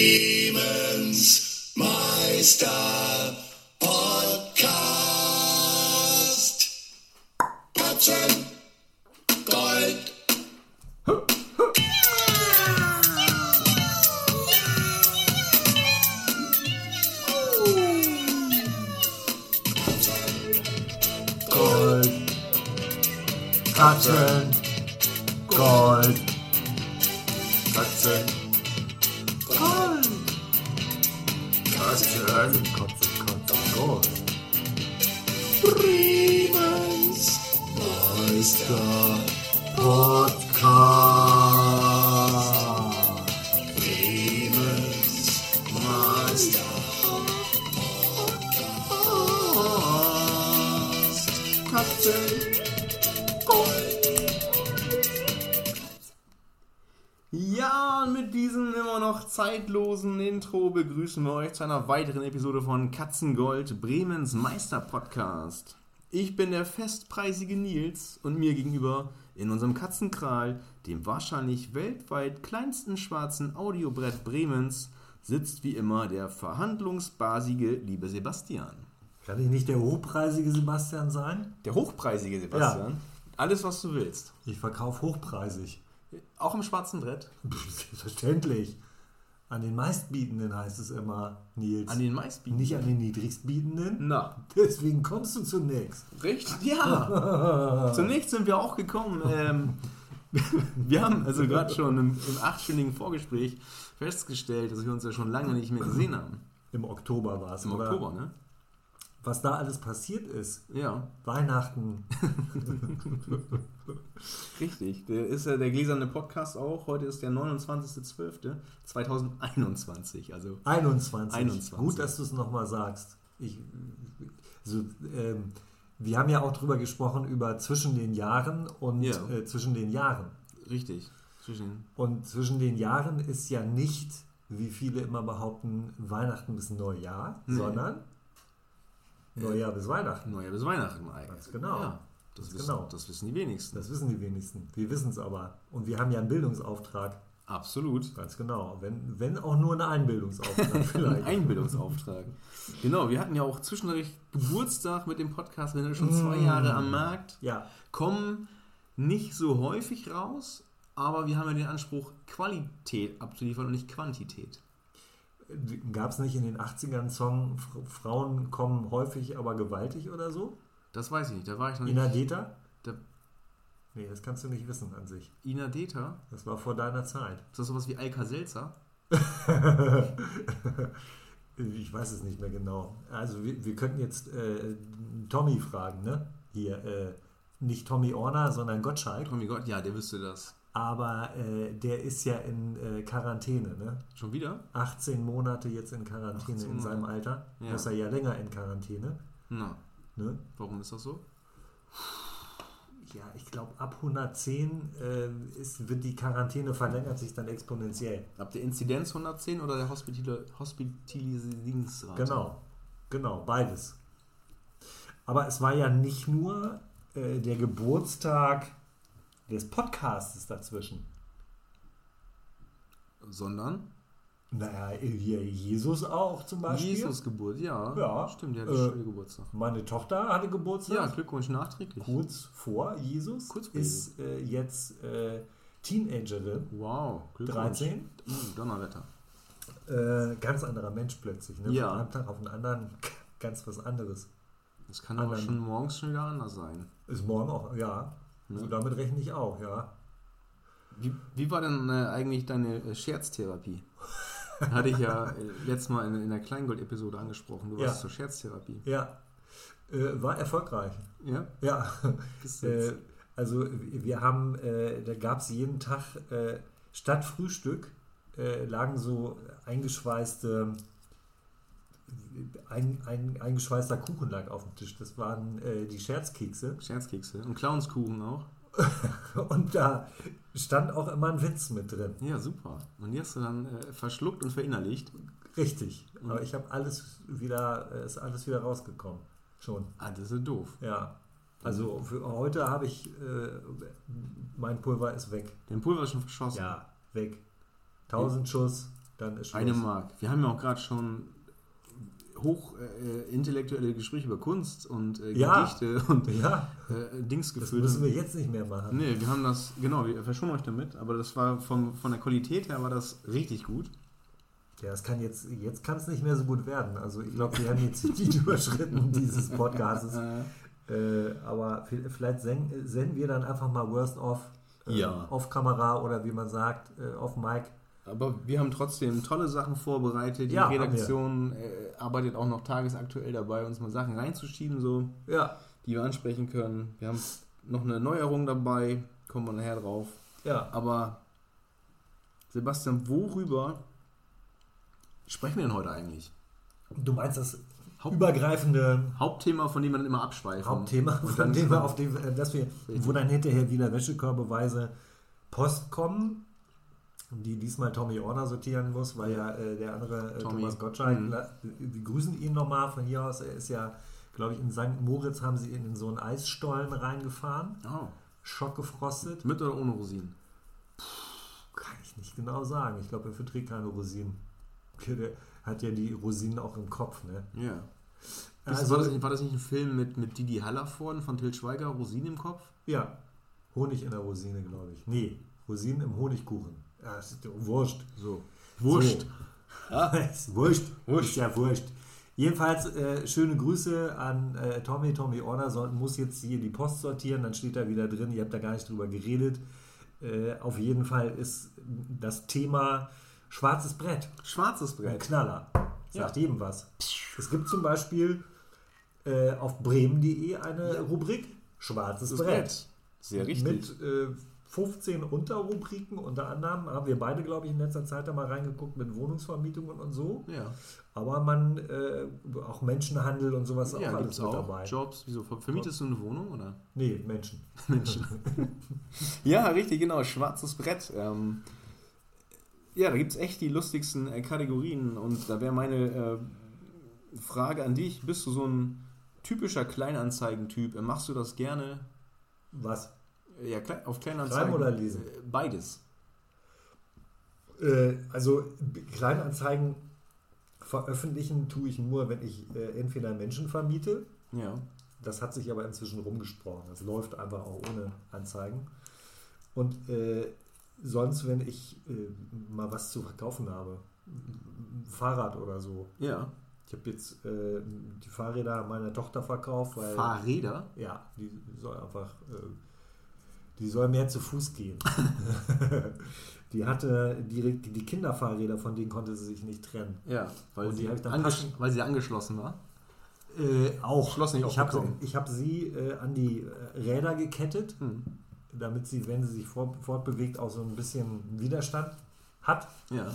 Clemens Meister Podcast. Begrüßen wir euch zu einer weiteren Episode von Katzengold, Bremens Meister-Podcast. Ich bin der festpreisige Nils und mir gegenüber in unserem Katzenkral, dem wahrscheinlich weltweit kleinsten schwarzen Audiobrett Bremens, sitzt wie immer der verhandlungsbasige liebe Sebastian. Kann ich nicht der hochpreisige Sebastian sein? Der hochpreisige Sebastian. Alles, was du willst. Ich verkaufe hochpreisig. Auch im schwarzen Brett. Selbstverständlich. An den meistbietenden heißt es immer, Nils. An den meisten. nicht an den niedrigstbietenden. Na, Deswegen kommst du zunächst. Richtig? Ja. Zunächst sind wir auch gekommen. Ähm, wir haben also gerade schon im, im achtstündigen Vorgespräch festgestellt, dass wir uns ja schon lange nicht mehr gesehen haben. Im Oktober war es, Im oder? Oktober, ne? Was da alles passiert ist. Ja, Weihnachten. richtig. Der ist ja der gläserne Podcast auch. Heute ist der 29.12.2021. Also 21. 21. Gut, dass du es nochmal sagst. Ich, also, ähm, wir haben ja auch drüber gesprochen, über zwischen den Jahren und Ja. äh, zwischen den Jahren. richtig. Zwischen Und zwischen den Jahren ist ja nicht, wie viele immer behaupten, Weihnachten bis Neujahr, Nee. sondern Neujahr bis Weihnachten. Neujahr bis Weihnachten eigentlich. Ganz genau. Ja, das, Ganz wissen, genau. das wissen die wenigsten. Das wissen die wenigsten. Wir wissen es aber. Und wir haben ja einen Bildungsauftrag. Absolut. Ganz genau. Wenn, wenn auch nur ein Einbildungsauftrag vielleicht. Ein Einbildungsauftrag. Genau, wir hatten ja auch zwischendurch Geburtstag mit dem Podcast, wir sind schon zwei Mm. Jahre am Markt, ja, kommen nicht so häufig raus, aber wir haben ja den Anspruch, Qualität abzuliefern und nicht Quantität. Gab es nicht in den 80ern einen Song, Frauen kommen häufig, aber gewaltig oder so? Das weiß ich nicht, da war ich noch nicht. Ina Deta? Da, Nee, das kannst du nicht wissen an sich. Ina Deta, Das war vor deiner Zeit. ist das sowas wie Alka Selzer? Ich weiß es nicht mehr genau. Also wir, wir könnten jetzt äh, Tommy fragen, ne? Hier, äh, nicht Tommy Orner, sondern Gottschalk. Mein Gott, ja, der wüsste das. Aber äh, der ist ja in äh, Quarantäne, ne? Schon wieder? 18 Monate jetzt in Quarantäne 18 in seinem. Alter. Ja. Muss er ja länger in Quarantäne. Na, Ne? warum ist das so? Ja, ich glaube, ab 110 äh, ist, wird die Quarantäne verlängert sich dann exponentiell. Ab der Inzidenz 110 oder der Hospital Hospitalisierungsrate? Genau, genau, beides. Aber es war ja nicht nur äh, der Geburtstag des Podcasts dazwischen. Sondern Naja, hier Jesus auch zum Beispiel. Jesus Geburt, ja. Ja. Stimmt, der hat Äh, äh, Geburtstag. Meine Tochter hatte Geburtstag. Ja, Glückwunsch nachträglich. kurz vor Jesus. Kurz vor ist äh, jetzt äh, Teenagerin. Wow, Glückwunsch. 13. Mm, Donnerwetter. Äh, ganz anderer Mensch plötzlich. Ne? Ja. Von einem Tag auf den anderen ganz was anderes. Das kann aber schon morgens schon wieder anders sein. Ist morgen auch, ja. Ne? So, damit rechne ich auch, ja. Wie, wie war denn äh, eigentlich deine äh, Scherztherapie? Hatte ich ja äh, letztes Mal in, in der Kleingold-Episode angesprochen. Du Ja. warst zur Scherztherapie. Ja. Äh, war erfolgreich. Ja? Ja. Äh, also wir haben, äh, da gab es jeden Tag statt Frühstück lagen so eingeschweißte ein, ein, eingeschweißter Kuchen lag auf dem Tisch. Das waren äh, die Scherzkekse. Scherzkekse. Und Clownskuchen auch. Und da stand auch immer ein Witz mit drin. Ja, super. Und die hast du dann äh, verschluckt und verinnerlicht. Richtig. Mhm. Aber ich habe alles wieder, äh, ist alles wieder rausgekommen. Schon. Ah, das ist doof. Ja. Also für heute habe ich, äh, mein Pulver ist weg. Den Pulver ist schon verschossen. Ja, weg. 1000 Schuss, dann ist Schluss. Eine Mark. Wir haben ja auch gerade schon hoch äh, intellektuelle Gespräche über Kunst und äh, Ja. Gedichte und Ja, äh, Dings das geführt. müssen wir jetzt nicht mehr machen. Nee, wir haben das, genau, wir verschonen euch damit, aber das war von, von der Qualität her war das richtig gut. Ja, es kann jetzt, jetzt kann es nicht mehr so gut werden. Also ich glaube, wir haben jetzt die überschritten dieses Podcasts. Äh, aber vi- vielleicht sen- senden wir dann einfach mal Worst Off äh, Ja. auf Kamera oder wie man sagt, äh, auf Mic. Aber wir haben trotzdem tolle Sachen vorbereitet. Die Ja, wir. Redaktion äh, arbeitet auch noch tagesaktuell dabei, uns mal Sachen reinzuschieben, so, Ja, die wir ansprechen können. Wir haben noch eine Neuerung dabei, kommen wir nachher drauf. ja. Aber Sebastian, worüber sprechen wir denn heute eigentlich? Du meinst das Haupt- übergreifende Hauptthema, von dem man immer abschweifen. Hauptthema, Und von dann dem wir auf dem, äh, dass wir, wo dann hinterher wieder wäschekörbeweise Post kommen, die diesmal Tommy Orner sortieren muss, weil ja äh, der andere äh, Tommy. Thomas Gottschalk, Mhm. wir grüßen ihn nochmal von hier aus, er ist ja, glaube ich, in St. Moritz haben sie ihn in so einen Eisstollen reingefahren, Oh, schockgefrostet. mit oder ohne Rosinen? Kann ich nicht genau sagen. Ich glaube, er verträgt keine Rosinen. Der hat ja die Rosinen auch im Kopf, ne? Ja. Also- war, das, nicht- war das nicht ein Film mit, mit Didi Hallervorden von Til Schweiger, Rosinen im Kopf? Ja, Honig in der Rosine, glaube ich. Nee, Rosinen im Honigkuchen. Ja, das ist ja wurscht. So. Wurscht. ist wurscht. Wurscht. Ist ja wurscht. Jedenfalls äh, schöne Grüße an äh, Tommy. Tommy Orner soll, muss jetzt hier die Post sortieren, dann steht da wieder drin, ihr habt da gar nicht drüber geredet. Äh, auf jeden Fall ist das Thema schwarzes Brett. Schwarzes Ein Brett. Knaller. Sagt Ja. jedem was. Es gibt zum Beispiel äh, auf bremen.de eine Rubrik Schwarzes Brett. Brett. Sehr richtig. Mit äh, 15 Unterrubriken. Unter anderem haben wir beide, glaube ich, in letzter Zeit da mal reingeguckt mit Wohnungsvermietungen und so. ja, Aber man, äh, auch Menschenhandel und sowas ja auch alles es mit auch. dabei. Jobs. Wieso? Ver- Vermietest du eine Wohnung oder? Nee, Menschen. Menschen. ja, richtig, genau. Schwarzes Brett. Ähm, ja, da gibt es echt die lustigsten äh, Kategorien. Und da wäre meine äh, Frage an dich. Bist du so ein typischer Kleinanzeigentyp? Äh, Machst du das gerne? Was? Ja, auf Kleinanzeigen. Schreiben oder lesen? Äh, Beides. Äh, also Kleinanzeigen veröffentlichen tue ich nur, wenn ich äh, entweder Menschen vermiete. Ja. Das hat sich aber inzwischen rumgesprochen. Das läuft einfach auch ohne Anzeigen. Und äh, sonst, wenn ich äh, mal was zu verkaufen habe, Fahrrad oder so. Ja. Ich habe jetzt äh, die Fahrräder meiner Tochter verkauft, weil Fahrräder? ja, die soll einfach, die soll mehr zu Fuß gehen. die hatte die, die Kinderfahrräder, von denen konnte sie sich nicht trennen. Ja, weil, sie, passen- weil sie angeschlossen war. Äh, auch. Schloss nicht ich habe hab sie äh, an die äh, Räder gekettet, Hm. damit sie, wenn sie sich fort, fortbewegt, auch so ein bisschen Widerstand hat. Ja.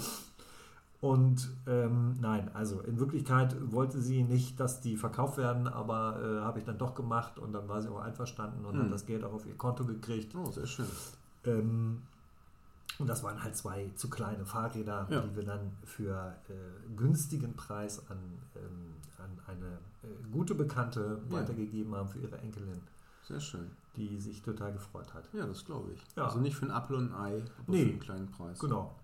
Und ähm, nein, also in Wirklichkeit wollte sie nicht, dass die verkauft werden, aber äh, habe ich dann doch gemacht und dann war sie auch einverstanden und Hm. hat das Geld auch auf ihr Konto gekriegt. Oh, sehr schön. Ähm, und das waren halt zwei zu kleine Fahrräder, Ja. die wir dann für äh, günstigen Preis an, ähm, an eine äh, gute Bekannte Ja. weitergegeben haben für ihre Enkelin, Sehr schön. die sich total gefreut hat. Ja, das glaube ich. Ja. Also nicht für ein Apfel und ein Ei, aber Nee. für einen kleinen Preis. Genau.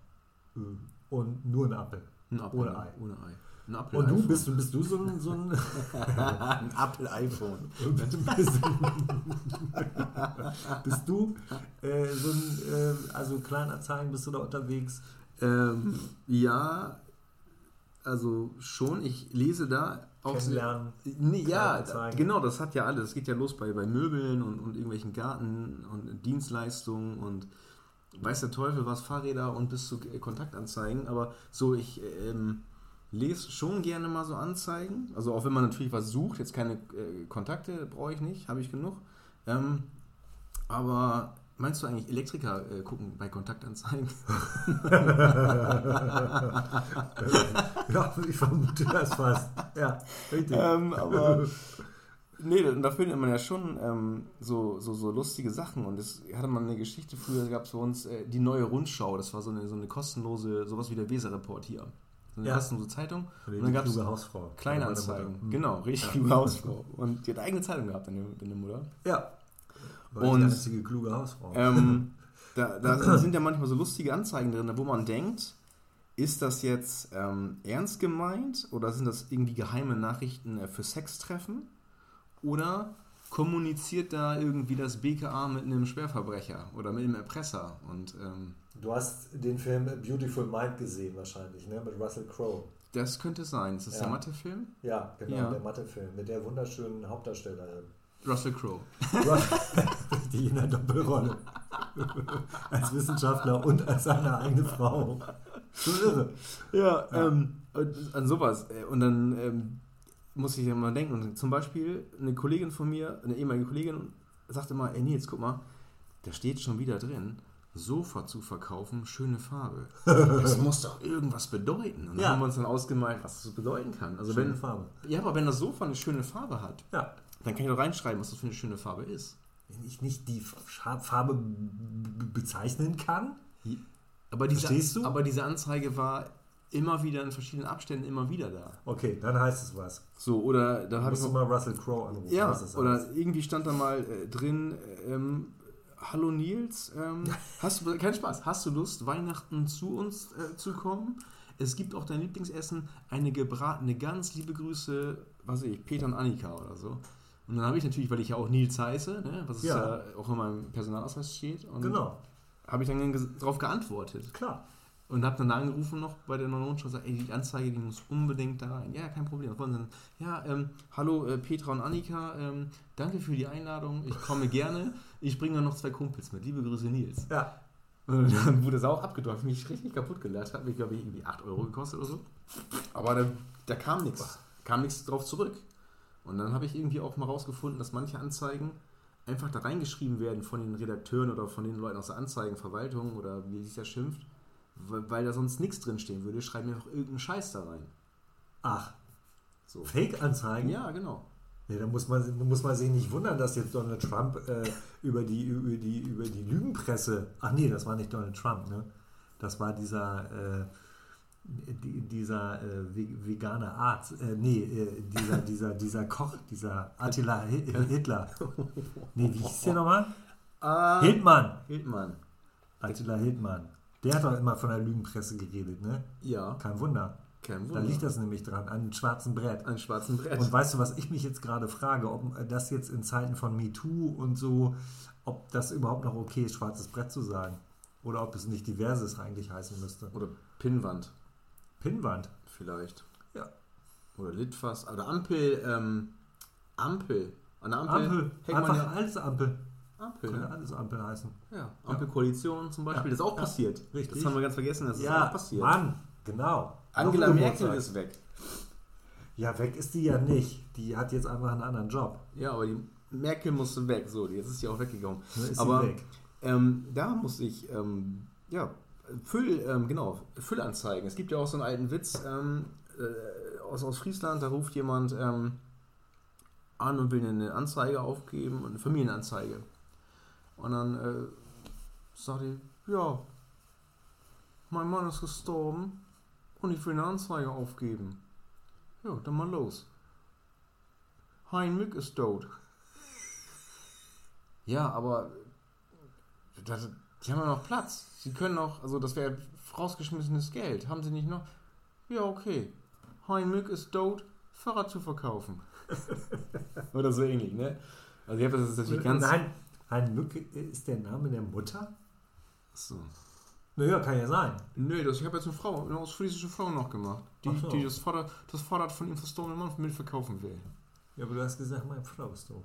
Und nur ein Apfel. Ein Apfel, Ohne Ei. Ohne Ei. Ein Apfel Und du bist, bist du so ein, so ein ein Apfel iPhone. bist, bist du äh, so ein, äh, also Kleinanzeigen, bist du da unterwegs? Ähm, ja, also schon. Ich lese da auch Kennenlernen? Nee, ja, genau, das hat ja alles. Es geht ja los bei, bei Möbeln und, und irgendwelchen Garten und Dienstleistungen und weiß der Teufel was, Fahrräder und bis zu äh, Kontaktanzeigen. Aber so, ich ähm, lese schon gerne mal so Anzeigen. Also auch wenn man natürlich was sucht, jetzt keine äh, Kontakte brauche ich nicht, habe ich genug. Ähm, aber meinst du eigentlich Elektriker äh, gucken bei Kontaktanzeigen? Ja, ich vermute das fast. Ja, richtig. ähm, aber nee, da findet man ja schon ähm, so, so, so lustige Sachen. Und es hatte man eine Geschichte früher, gab es bei uns äh, die neue Rundschau. Das war so eine, so eine kostenlose, sowas wie der Weser-Report hier. So eine Ja. kostenlose Zeitung. Die Und dann gab es Hausfrau. Kleinanzeigen. Mutter. Genau, richtig kluge Hausfrau. Und die hat eigene Zeitung gehabt, deine, deine Mutter. Ja. War Und- die einzige kluge Hausfrau. Ähm, da, da sind ja manchmal so lustige Anzeigen drin, wo man denkt, ist das jetzt ähm, ernst gemeint oder sind das irgendwie geheime Nachrichten äh, für Sextreffen? Oder kommuniziert da irgendwie das BKA mit einem Schwerverbrecher oder mit einem Erpresser? Und ähm, Du hast den Film Beautiful Mind gesehen wahrscheinlich, ne? Mit Russell Crowe. das könnte sein. Ist das Ja. der Mathefilm? Ja, genau, Ja. der Mathefilm mit der wunderschönen Hauptdarstellerin. Russell Crowe. Die in der Doppelrolle. als Wissenschaftler und als seine eigene Frau. Schon irre. Ja, Ähm, und an sowas. Äh, Und dann ähm, muss ich ja mal denken. Und zum Beispiel eine Kollegin von mir, eine ehemalige Kollegin, sagte mal, ey Nils, guck mal, da steht schon wieder drin, Sofa zu verkaufen, schöne Farbe. Das muss doch irgendwas bedeuten. Und dann Ja. haben wir uns dann ausgemalt, was das bedeuten kann. Also Schöne wenn, Farbe. Ja, aber wenn das Sofa eine schöne Farbe hat, Ja. dann kann ich doch reinschreiben, was das für eine schöne Farbe ist. Wenn ich nicht die Farbe bezeichnen kann, Aber diese, aber diese Anzeige war immer wieder in verschiedenen Abständen immer wieder da. okay, dann heißt es was. So, oder da habe ich noch du mal Russell Crowe anrufen. Ja, was das oder heißt. irgendwie stand da mal äh, drin, ähm, hallo Nils, ähm, hast du, kein Spaß, hast du Lust, Weihnachten zu uns äh, zu kommen? Es gibt auch dein Lieblingsessen, eine gebratene Gans, liebe Grüße, was weiß ich, Peter und Annika oder so. Und dann habe ich natürlich, weil ich ja auch Nils heiße, ne, was Ja. ja. auch in meinem Personalausweis steht, und Genau, habe ich dann darauf geantwortet. klar. Und habe dann da angerufen noch bei der Neuronshow und gesagt, ey, die Anzeige, die muss unbedingt da rein. Ja, kein Problem. Was wollen Sie denn? Ja, ähm, hallo äh, Petra und Annika, ähm, danke für die Einladung. Ich komme gerne. Ich bringe dann noch zwei Kumpels mit. Liebe Grüße, Nils. Ja, Und dann wurde es auch abgedruckt. Mich richtig kaputt gelacht. Hat mich, glaube ich, irgendwie 8 Euro gekostet oder so. Aber da, da kam nichts. Kam nichts drauf zurück. Und dann habe ich irgendwie auch mal rausgefunden, dass manche Anzeigen einfach da reingeschrieben werden von den Redakteuren oder von den Leuten aus der Anzeigenverwaltung oder wie sich das schimpft, weil, da sonst nichts drinstehen würde, schreiben wir einfach irgendeinen Scheiß da rein. ach, So. Fake-Anzeigen? Ja, genau. Ja, da muss man, muss man sich nicht wundern, dass jetzt Donald Trump äh, über, die, über, die, über die Lügenpresse. Ach nee, das war nicht Donald Trump, ne? Das war dieser, äh, die, dieser äh, ve- vegane Arzt. Äh, nee, äh, dieser, dieser, dieser Koch, dieser Attila Hi- Hitler. Nee, wie hieß der nochmal? Ah, Hildmann. Hildmann. Attila Hildmann. Der hat doch immer von der Lügenpresse geredet, ne? Ja, Kein Wunder. kein Da Wunder. liegt das nämlich dran, an einem schwarzen Brett. Ein schwarzen Brett. Und weißt du, was ich mich jetzt gerade frage, ob das jetzt in Zeiten von MeToo und so, ob das überhaupt noch okay ist, schwarzes Brett zu sagen? Oder ob es nicht diverses eigentlich heißen müsste. Oder Pinnwand Pinnwand. vielleicht. Ja. Oder Litfaß. Oder Ampel. Ähm, Ampel. An der Ampel. Ampel. Einfach ja, alles Ampel. Ampel. Könnte Ne? alles Ampel heißen. Ja. Ampelkoalition zum Beispiel. Das ist auch passiert. Richtig. Das haben wir ganz vergessen. Das ist auch passiert. Mann, genau. Angela Merkel ist weg. Ja, weg ist die ja nicht. Die hat jetzt einfach einen anderen Job. Ja, aber die Merkel musste weg. So, jetzt ist sie auch weggegangen. Ist aber weg. Ähm, da muss ich, ähm, ja, Füll, ähm, genau, Füllanzeigen. Es gibt ja auch so einen alten Witz ähm, äh, aus, aus Friesland, da ruft jemand ähm, an und will eine Anzeige aufgeben, eine Familienanzeige. Und dann äh, sagt er, ja, mein Mann ist gestorben und ich will eine Anzeige aufgeben. Ja, dann mal los. Hein Mück ist tot. Ja, aber das, die haben ja noch Platz. Sie können noch, also das wäre rausgeschmissenes Geld. Haben sie nicht noch? Ja, okay. Hein Mück ist tot, Fahrrad zu verkaufen. Oder so ähnlich, ne? Also ich habe das jetzt natürlich ganz... Nein, ein Mücke ist der Name der Mutter? So. Naja, kann ja sein. Nee, das, ich habe jetzt eine Frau, eine ausfriesische Frau noch gemacht, die, so. die das, Fahrrad, das Fahrrad von ihrem verstorbenen Mann mitverkaufen will. Ja, aber du hast gesagt, meine Frau ist tot.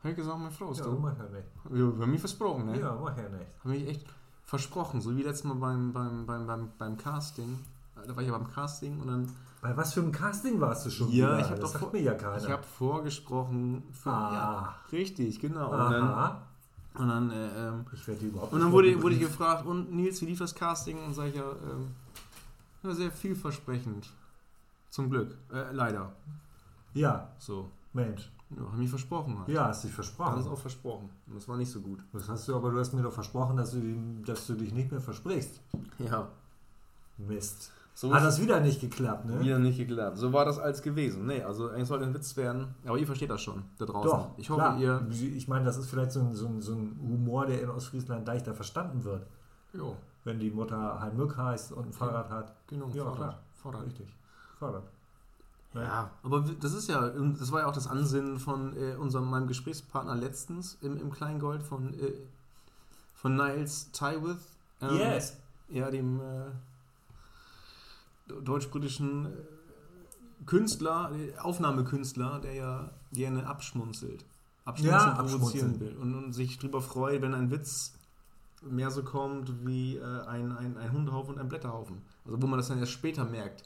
Habe ich gesagt, meine Frau ist Ja, tot. mach ja nicht. Ja, wir haben mich versprochen, ne? Ja, mach ja nicht. Habe ich echt versprochen, so wie letztes Mal beim, beim, beim, beim, beim Casting. Da war ich ja beim Casting und dann. Bei was für einem Casting warst du schon Ja, wieder? ich habe doch vor- mir ja keiner. Ich habe vorgesprochen für. Ah. Ja, richtig, genau. Und dann, Aha. Und dann, äh, ähm, Ich werde überhaupt und dann wurde, wurde ich gefragt, und Nils, wie lief das Casting? Und sage ich ja, ähm, ja, sehr vielversprechend. Zum Glück. Äh, leider. Ja, So. Mensch. Ja, haben mich versprochen. Halt. Ja, hast dich Alles versprochen. auch versprochen. Und das war nicht so gut. Das hast du, aber du hast mir doch versprochen, dass du, dass du dich nicht mehr versprichst. Ja. Mist. So Hat das wieder nicht geklappt, ne? wieder nicht geklappt. So war das als gewesen. Nee, also eigentlich sollte ein Witz werden. Aber ihr versteht das schon, da draußen. Doch, ich hoffe, klar. ihr. Ich meine, das ist vielleicht so ein, so, ein, so ein Humor, der in Ostfriesland leichter verstanden wird. Jo. Wenn die Mutter Heimück heißt und ein Fahrrad hat. Genau, ja, Fahrrad. klar. Fahrrad. Richtig. Fahrrad. Ja, aber das ist ja, das war ja auch das Ansinnen von äh, unserem, meinem Gesprächspartner letztens im, im Kleingold von, äh, von Niles Tywith. Ähm, Yes. Ja, dem äh, deutsch-britischen äh, Künstler, äh, Aufnahmekünstler, der ja gerne abschmunzelt. Abschmunzeln Ja, provozieren will und, und sich drüber freut, wenn ein Witz mehr so kommt wie äh, ein, ein, ein Hundehaufen und ein Blätterhaufen. Also wo man das dann erst später merkt,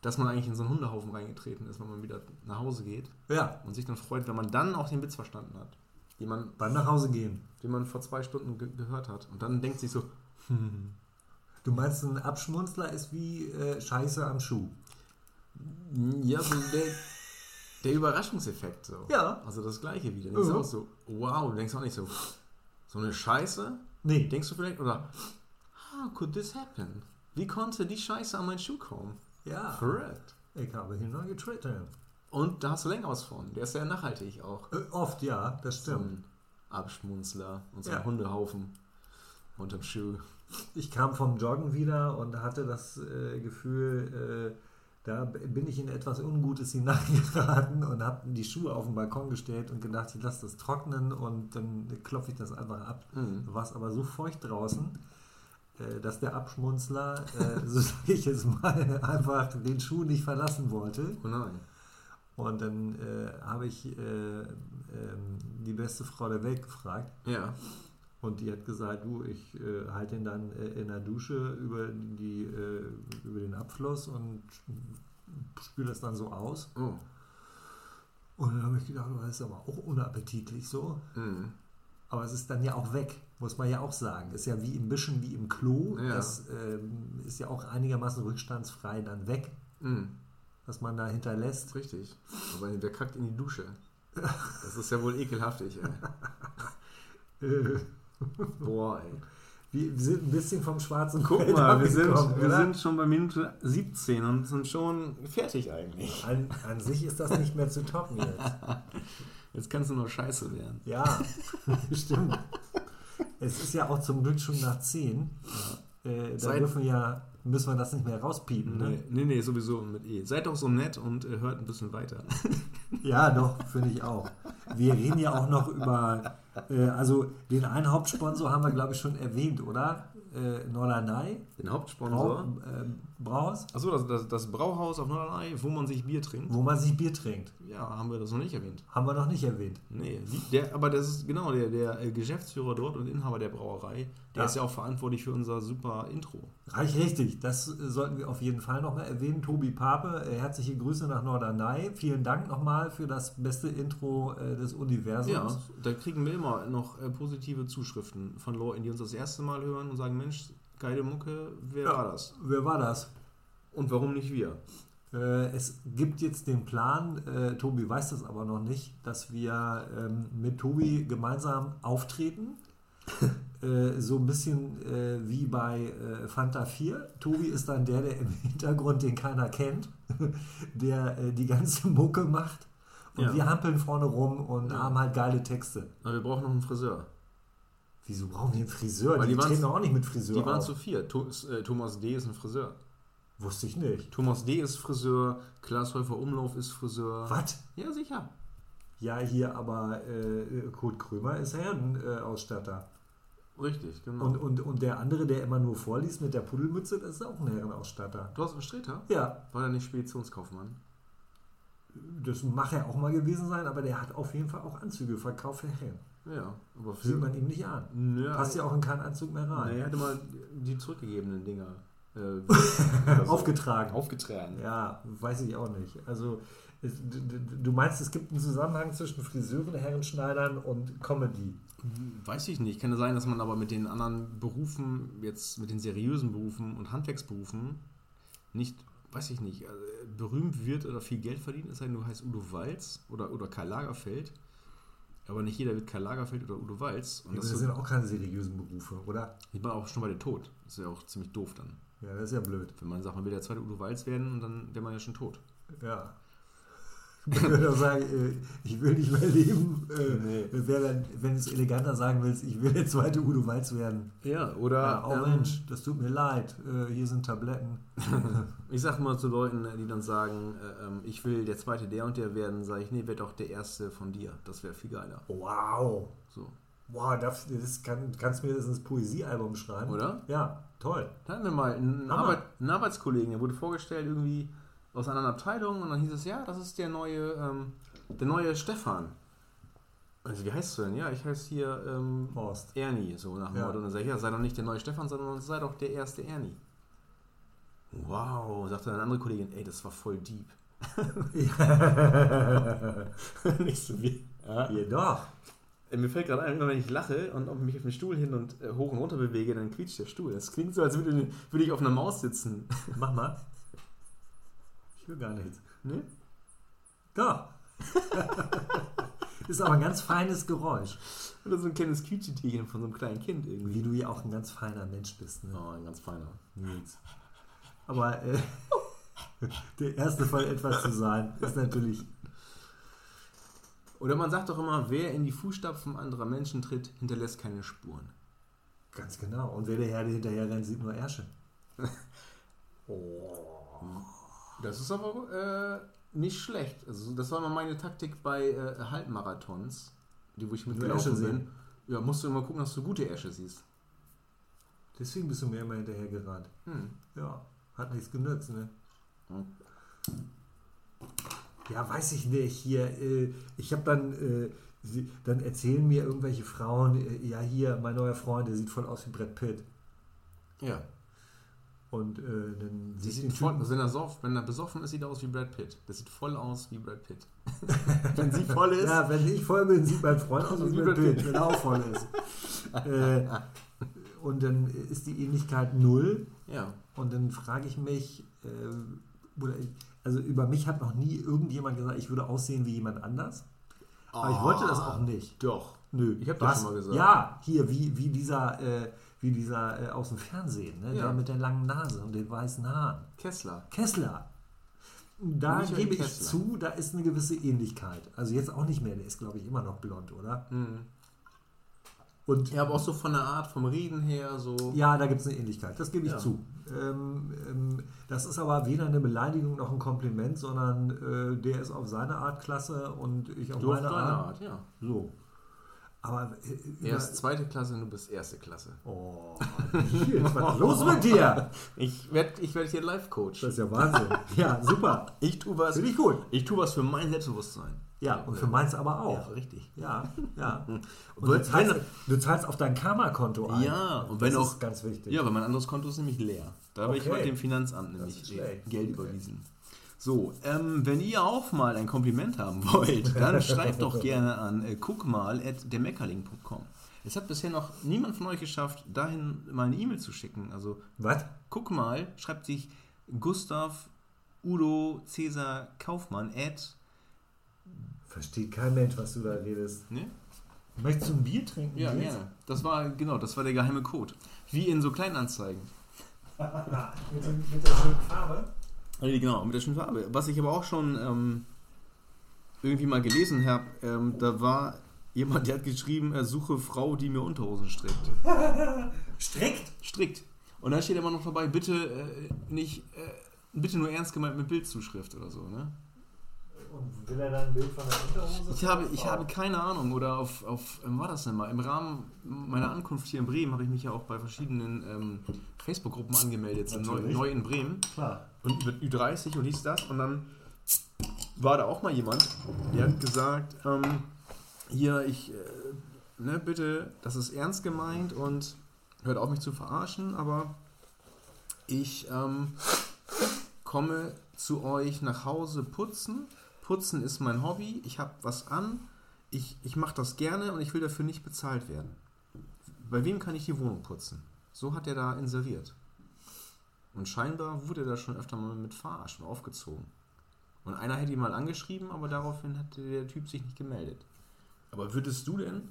dass man eigentlich in so einen Hundehaufen reingetreten ist, wenn man wieder nach Hause geht Ja. und sich dann freut, wenn man dann auch den Witz verstanden hat, den man, Beim nach Hause gehen. den man vor zwei Stunden ge gehört hat. Und dann denkt sich so, Du meinst, ein Abschmunzler ist wie äh, Scheiße am Schuh. Ja, so der, der Überraschungseffekt so. Ja. Also das gleiche wieder. Denkst du Mhm. auch so, wow, du denkst auch nicht so, so eine Scheiße? Nee. Denkst du vielleicht, oder, how could this happen? Wie konnte die Scheiße an meinen Schuh kommen? Ja. Verrückt. Ich habe hineingetreten. Und da hast du länger was von. Der ist sehr nachhaltig auch. Äh, oft, ja, das So stimmt. ein Abschmunzler und so ein Ja. Hundehaufen unterm Schuh. Ich kam vom Joggen wieder und hatte das äh, Gefühl, äh, da bin ich in etwas Ungutes hineingeraten und habe die Schuhe auf den Balkon gestellt und gedacht, ich lasse das trocknen und dann klopfe ich das einfach ab. Mhm. War es aber so feucht draußen, äh, dass der Abschmunzler, äh, so sage ich jetzt mal, einfach den Schuh nicht verlassen wollte. Oh nein. Und dann äh, habe ich äh, ähm, die beste Frau der Welt gefragt. Ja. Und die hat gesagt, du, ich äh, halte ihn dann äh, in der Dusche über, die, äh, über den Abfluss und spüle das dann so aus. Oh. Und dann habe ich gedacht, das ist aber auch unappetitlich so. Mhm. Aber es ist dann ja auch weg, muss man ja auch sagen. Ist ja wie im Bischen, wie im Klo. Ja. Das ähm, ist ja auch einigermaßen rückstandsfrei dann weg, Mhm. was man da hinterlässt. Richtig. Aber wer kackt in die Dusche? Das ist ja wohl ekelhaftig, ey. Boah, ey. wir, sind ein bisschen vom schwarzen Guck Feld mal, wir sind, wir oder? sind schon bei Minute 17 und sind schon fertig eigentlich. An, an sich ist das nicht mehr zu toppen jetzt. Jetzt kannst du nur scheiße werden. Ja, stimmt. Es ist ja auch zum Glück schon nach 10. Äh, da Seit- dürfen ja, müssen wir das nicht mehr rauspiepen. Ne? Nee, nee, nee, sowieso mit E. Seid doch so nett und äh, hört ein bisschen weiter. Ja, doch, finde ich auch. Wir reden ja auch noch über, äh, also den einen Hauptsponsor haben wir, glaube ich, schon erwähnt, oder? Äh, Norderney, Den Brau, Hauptsponsor. Brauhaus, Achso, das, das, das Brauhaus auf Norderney, wo man sich Bier trinkt. wo man sich Bier trinkt. Ja, haben wir das noch nicht erwähnt. Haben wir noch nicht erwähnt. Nee, der, aber das ist genau der, der äh, Geschäftsführer dort und Inhaber der Brauerei. Der Ja. ist ja auch verantwortlich für unser super Intro. Reich richtig, das äh, sollten wir auf jeden Fall nochmal erwähnen. Tobi Pape, äh, herzliche Grüße nach Norderney. Vielen Dank nochmal für das beste Intro des Universums. Ja, da kriegen wir immer noch positive Zuschriften von Leuten, die uns das erste Mal hören und sagen, Mensch, geile Mucke, wer Ja. war das? Wer war das? Und warum nicht wir? Äh, es gibt jetzt den Plan, äh, Tobi weiß das aber noch nicht, dass wir ähm, mit Tobi gemeinsam auftreten. äh, so ein bisschen äh, wie bei äh, Fanta 4. Tobi ist dann der, der im Hintergrund, den keiner kennt, der die ganze Mucke macht. Und Ja. wir hampeln vorne rum und Ja. haben halt geile Texte. Aber wir brauchen noch einen Friseur. Wieso brauchen wir einen Friseur? Weil die die waren- doch auch nicht mit Friseur Die waren auf. zu vier. Äh, Thomas D. ist ein Friseur. Wusste ich nicht. Thomas D. ist Friseur. Klaas Häufer Umlauf ist Friseur. Was? Ja, sicher. Ja, hier aber äh, Kurt Krömer ist Herrenausstatter. Äh. Richtig, genau. und, und, und der andere, der immer nur vorliest mit der Pudelmütze, das ist auch ein Herrenausstatter. Thorsten Sträter? Ja, War der nicht Speditionskaufmann? das mag er auch mal gewesen sein, aber der hat auf jeden Fall auch Anzüge verkauft für Herren. Ja, aber für. Sieht man ihm nicht an. Nö, Passt ja auch in keinen Anzug mehr rein. er hatte mal die zurückgegebenen Dinger äh, oder so. Aufgetragen. aufgetragen. Ja, weiß ich auch nicht. Also, es, du meinst, es gibt einen Zusammenhang zwischen Friseuren, Herrenschneidern und Comedy. Weiß ich nicht. Kann ja sein, dass man aber mit den anderen Berufen, jetzt mit den seriösen Berufen und Handwerksberufen nicht, weiß ich nicht, äh, berühmt wird oder viel Geld verdient, es sei denn, du heißt Udo Walz oder, oder Karl Lagerfeld. Aber nicht jeder wird Karl Lagerfeld oder Udo Walz. Und Das, das, sind auch keine seriösen Berufe, oder? sieht man auch schon bei der Tod. Das ist ja auch ziemlich doof dann. Ja, das ist ja blöd. Wenn man sagt, man will der zweite Udo Walz werden und dann wäre man ja schon tot. Ja. Ich würde auch sagen, äh, ich will nicht mehr leben. Äh, Nee. wer dann, wenn du es eleganter sagen willst, ich will der zweite Udo Walz werden. Ja, oder Ja, oh ähm, Mensch, das tut mir leid. Äh, hier sind Tabletten. ich sag mal zu Leuten, die dann sagen, äh, ähm, ich will der zweite der und der werden, sage ich, nee, werd doch der erste von dir. Das wäre viel geiler. Wow. So. Wow, das, das kann, kannst du mir das ins Poesiealbum schreiben? Oder? Ja, toll. Da hatten wir mal einen. Arbeit, einen Arbeitskollegen, der wurde vorgestellt irgendwie aus einer anderen Abteilung und dann hieß es, ja, das ist der neue, ähm, der neue Stefan. Also wie heißt du denn? Ja, ich heiße hier ähm, Horst. Ernie, so nach dem Ja. Motto. Und dann sag ich, ja, sei doch nicht der neue Stefan, sondern sei doch der erste Ernie. Wow, sagte eine andere Kollegin, ey, das war voll deep. nicht so wie. Ja. Doch. Äh, Mir fällt gerade ein, wenn ich lache und mich auf den Stuhl hin und äh, hoch und runter bewege, dann quietscht der Stuhl. Das klingt so, als würde ich auf einer Maus sitzen. Mach mal. Ich will gar nichts. Ne? Doch. Ist aber ein ganz feines Geräusch. Oder so ein kleines Quietschetierchen von so einem kleinen Kind irgendwie. Wie du ja auch ein ganz feiner Mensch bist, ne? Oh, ein ganz feiner. Nils. Aber äh, der erste Fall etwas zu sein, ist natürlich. Oder man sagt doch immer, wer in die Fußstapfen anderer Menschen tritt, hinterlässt keine Spuren. Ganz genau. Und wer der Herde hinterher rennt, sieht nur Ärsche. Das ist aber äh, nicht schlecht. Also das war immer meine Taktik bei äh, Halbmarathons, die wo ich mitgelaufen bin. Ja, musst du immer gucken, dass du gute Ärsche siehst. Deswegen bist du mir immer hinterher gerannt. Hm. Ja, hat nichts genützt, ne? Hm. Ja, weiß ich nicht. Hier, äh, ich habe dann, äh, sie, dann erzählen mir irgendwelche Frauen, äh, ja hier, mein neuer Freund, der sieht voll aus wie Brad Pitt. Ja. Und äh, dann Sie sieht voll, wenn, er sauf, wenn er besoffen ist, sieht er aus wie Brad Pitt. Das sieht voll aus wie Brad Pitt. wenn sie voll ist. Ja, wenn ich voll bin, sieht mein Freund aus wie Wie Brad Pitt, Pitt. wenn er auch voll ist. äh, und dann ist die Ähnlichkeit null. Ja. Und dann frage ich mich, äh, oder, also über mich hat noch nie irgendjemand gesagt, ich würde aussehen wie jemand anders. Aber ich wollte das auch nicht. Doch. Nö. Ich hab das schon mal gesagt. Ja, hier, wie, wie dieser, äh, wie dieser äh, aus dem Fernsehen, ne? Ja. der mit der langen Nase und den weißen Haaren. Kessler. Kessler. Da Michael gebe ich Kessler. zu, da ist eine gewisse Ähnlichkeit. Also jetzt auch nicht mehr, der ist, glaube ich, immer noch blond, oder? Mhm. Und Ja, aber auch so von der Art, vom Reden her, so. ja, da gibt es eine Ähnlichkeit, das gebe ich Ja. zu. Ähm, ähm, das ist aber weder eine Beleidigung noch ein Kompliment, sondern äh, der ist auf seine Art klasse und ich auf Du meine deine Art. Art, ja. So. Aber äh, Er ist zweite Klasse und du bist erste Klasse. Oh, Nils, was ist los mit dir? Ich werde ich werd hier Live-Coach. Das ist ja Wahnsinn. Ja, super. Ich tue was. Finde ich gut. Ich tue was für mein Selbstbewusstsein. Ja, und für meins aber Ja, auch. richtig. Ja, ja. Und du, zahlst, du zahlst auf dein Karma-Konto ein. Ja, und wenn das auch- ist ganz wichtig. Ja, weil mein anderes Konto ist nämlich leer. Da habe ich Okay. heute dem Finanzamt nämlich. Geld überwiesen. So, ähm, wenn ihr auch mal ein Kompliment haben wollt, dann schreibt doch gerne an äh, guckmal.dermeckerling.com. Es hat bisher noch niemand von euch geschafft, dahin mal eine E-Mail zu schicken. Also Was? guck mal, schreibt sich Gustav Udo Cäsar Kaufmann at. Versteht kein Mensch, was du da redest. Ne? Möchtest du ein Bier trinken? Ja, gerne. Das war, genau, das war der geheime Code. Wie in so Kleinanzeigen. mit, mit der schönen Farbe? Genau, mit der schönen Farbe. Was ich aber auch schon ähm, irgendwie mal gelesen habe, ähm, da war jemand, der hat geschrieben, er suche Frau, die mir Unterhosen strickt. Strickt? Strickt. Und da steht immer noch dabei, bitte äh, nicht, äh, bitte nur ernst gemeint mit Bildzuschrift oder so, ne? Und will er dann ein Bild von der Unterhose? Ich habe, ich habe keine Ahnung, oder auf, auf ähm, war das denn mal? Im Rahmen meiner Ankunft hier in Bremen habe ich mich ja auch bei verschiedenen ähm, Facebook-Gruppen angemeldet, neu, neu in Bremen. Klar. und mit Ü30 und hieß das. Und dann war da auch mal jemand, der hat gesagt, ähm, hier, ich, äh, ne, bitte, das ist ernst gemeint und hört auf mich zu verarschen, aber ich ähm, komme zu euch nach Hause putzen. Putzen ist mein Hobby, ich habe was an, ich, ich mache das gerne und ich will dafür nicht bezahlt werden. Bei wem kann ich die Wohnung putzen? So hat er da inseriert. Und scheinbar wurde er da schon öfter mal mit verarscht aufgezogen. Und einer hätte ihn mal angeschrieben, aber daraufhin hat der Typ sich nicht gemeldet. Aber würdest du denn,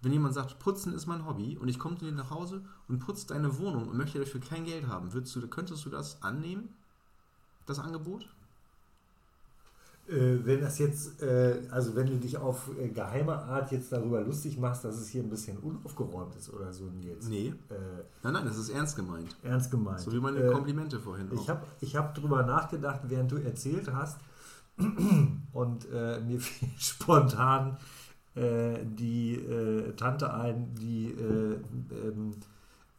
wenn jemand sagt, putzen ist mein Hobby und ich komme zu dir nach Hause und putze deine Wohnung und möchte dafür kein Geld haben, würdest du, könntest du das annehmen? Das Angebot? Äh, wenn das jetzt, äh, also wenn du dich auf äh, geheime Art jetzt darüber lustig machst, dass es hier ein bisschen unaufgeräumt ist oder so, Nils. Nee. Äh, Nein, nein, das ist ernst gemeint. ernst gemeint. So wie meine Äh, Komplimente vorhin. auch. Ich habe ich hab drüber nachgedacht, während du erzählt hast und äh, mir fiel spontan die Tante ein, die äh, ähm,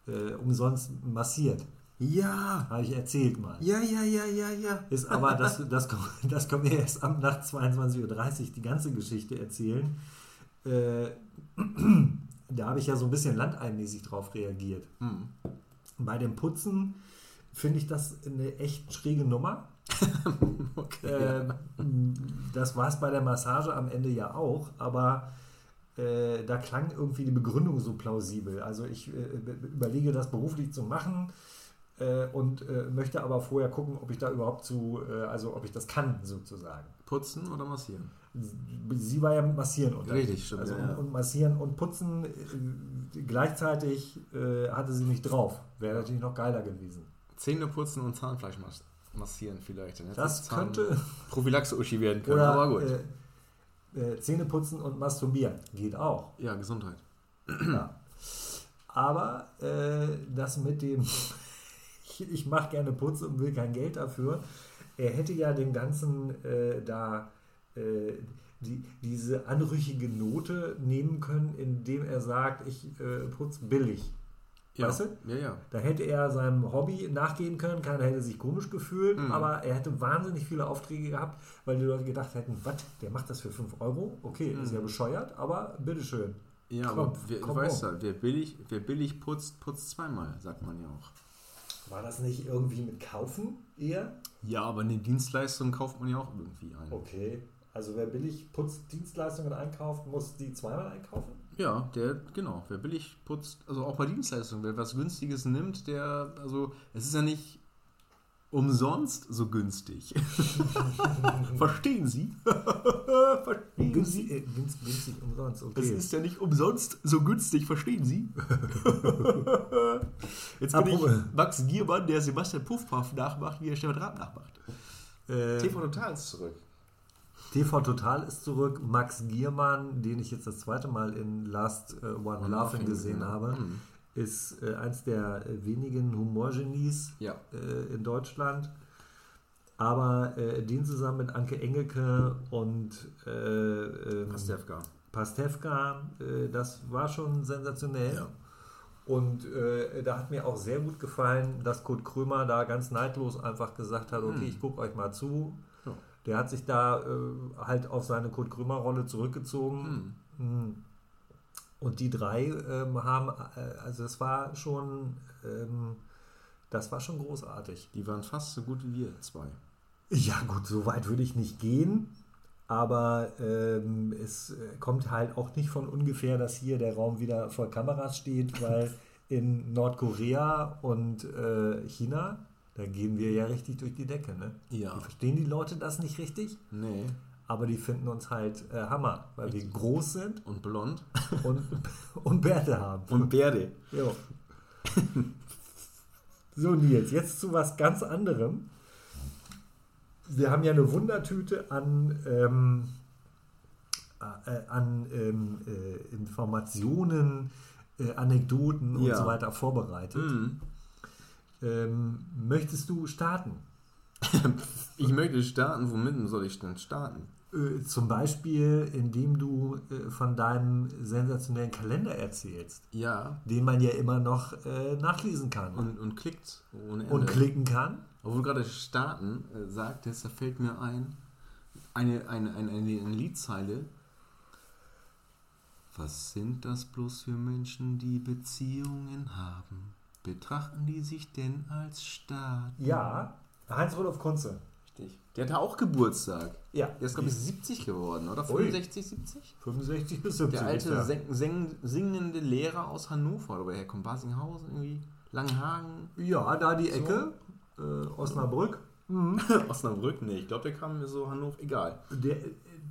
äh, umsonst massiert. Ja, Habe ich erzählt mal. ja, ja, ja, ja, ja. Ist aber, das, das, können- das können wir erst am nach 22.30 Uhr die ganze Geschichte erzählen. Äh, da habe ich ja so ein bisschen landeinmäßig drauf reagiert. Hm. Bei dem Putzen finde ich das eine echt schräge Nummer. Okay. Ähm, das war es bei der Massage am Ende ja auch, aber äh, da klang irgendwie die Begründung so plausibel. Also ich äh, überlege das beruflich zu machen äh, und äh, möchte aber vorher gucken, ob ich da überhaupt zu, äh, also ob ich das kann sozusagen. Putzen oder massieren? Sie war ja mit Massieren unterwegs. Richtig, stimmt, Also ja. Und, Massieren und Putzen äh, gleichzeitig äh, hatte sie nicht drauf. Wäre natürlich noch geiler gewesen. Zähne putzen und Zahnfleisch mas massieren vielleicht. Dann Das Zahn- könnte Prophylaxe-Uschi werden können, oder aber gut. äh, Zähne putzen und masturbieren geht auch. ja, Gesundheit. Ja. Aber äh, das mit dem, ich, mache gerne Putzen und will kein Geld dafür, er hätte ja den ganzen äh, da äh, die, diese anrüchige Note nehmen können, indem er sagt, ich äh, putze billig. Ja. Weißt du? Ja, ja. Da hätte er seinem Hobby nachgehen können, keiner hätte sich komisch gefühlt, Mhm. aber er hätte wahnsinnig viele Aufträge gehabt, weil die Leute gedacht hätten, was, der macht das für 5 Euro? Okay, ist ja bescheuert, aber bitteschön. Ja, Komm, aber wer, komm du weißt rum. ja, wer billig, wer billig putzt, putzt zweimal, sagt man ja auch. War das nicht irgendwie mit Kaufen eher? Ja, aber eine Dienstleistung kauft man ja auch irgendwie ein. Okay. Also wer billig Putzdienstleistungen einkauft, muss die zweimal einkaufen? Ja, der, genau, wer billig putzt, also auch bei Dienstleistungen, wer was Günstiges nimmt, der, also es ist ja nicht umsonst so günstig. Verstehen Sie? verstehen Günstig, äh, günst- günstig umsonst, okay. Es ist ja nicht umsonst so günstig, verstehen Sie? Jetzt bin Apropos- ich Max Giermann, der Sebastian Puffpaff nachmacht, wie er Stefan Raab nachmacht. äh, TV Total ist zurück. TV Total ist zurück. Max Giermann, den ich jetzt das zweite Mal in Last äh, One, One Laughing gesehen habe, Mhm. Ist äh, eins der äh, wenigen Humorgenies Ja. äh, in Deutschland. Aber äh, den zusammen mit Anke Engelke und äh, ähm, Pastewka. Pastewka, äh, das war schon sensationell. Ja. Und äh, da hat mir auch sehr gut gefallen, dass Kurt Krömer da ganz neidlos einfach gesagt hat, okay, ich gucke euch mal zu. Ja. Der hat sich da halt auf seine Kurt Krömer-Rolle zurückgezogen. Mhm. Und die drei ähm, haben, äh, also es war schon, ähm, das war schon großartig. Die waren fast so gut wie wir zwei. Ja, gut, so weit würde ich nicht gehen. Aber ähm, es äh, kommt halt auch nicht von ungefähr, dass hier der Raum wieder vor Kameras steht, weil in Nordkorea und äh, China, da gehen wir ja richtig durch die Decke. Ne? Ja. Verstehen die Leute das nicht richtig, Nee. Aber die finden uns halt äh, Hammer, weil wir groß sind Und blond. und, und Bärte haben. Und Bärde. Jo. so, Nils, jetzt zu was ganz anderem. Wir haben ja eine Wundertüte an, ähm, äh, an ähm, äh, Informationen, äh, Anekdoten und Ja. so weiter vorbereitet. Mhm. Ähm, möchtest du starten? Ich möchte starten. Womit soll ich denn starten? Äh, zum Beispiel, indem du äh, von deinem sensationellen Kalender erzählst, Ja. den man ja immer noch äh, nachlesen kann Und, und klickt ohne Ende. und klicken kann. Obwohl gerade starten äh, sagtest, da fällt mir ein, eine, eine, eine, eine, eine Liedzeile. Was sind das bloß für Menschen, die Beziehungen haben? Betrachten die sich denn als Staat? Ja, Heinz-Rudolf Kunze. Richtig. Der hatte auch Geburtstag. Ja. Der ist, glaube ich, 70 geworden, oder? Ui. 65, 70? 65 bis 70. Der alte sing, sing, singende Lehrer aus Hannover, oder woher kommt Basinghausen irgendwie? Langenhagen? Ja, da die Ecke, äh, Osnabrück. Osnabrück? Nee, ich glaube, der kam mir so Hannover. Egal. Der,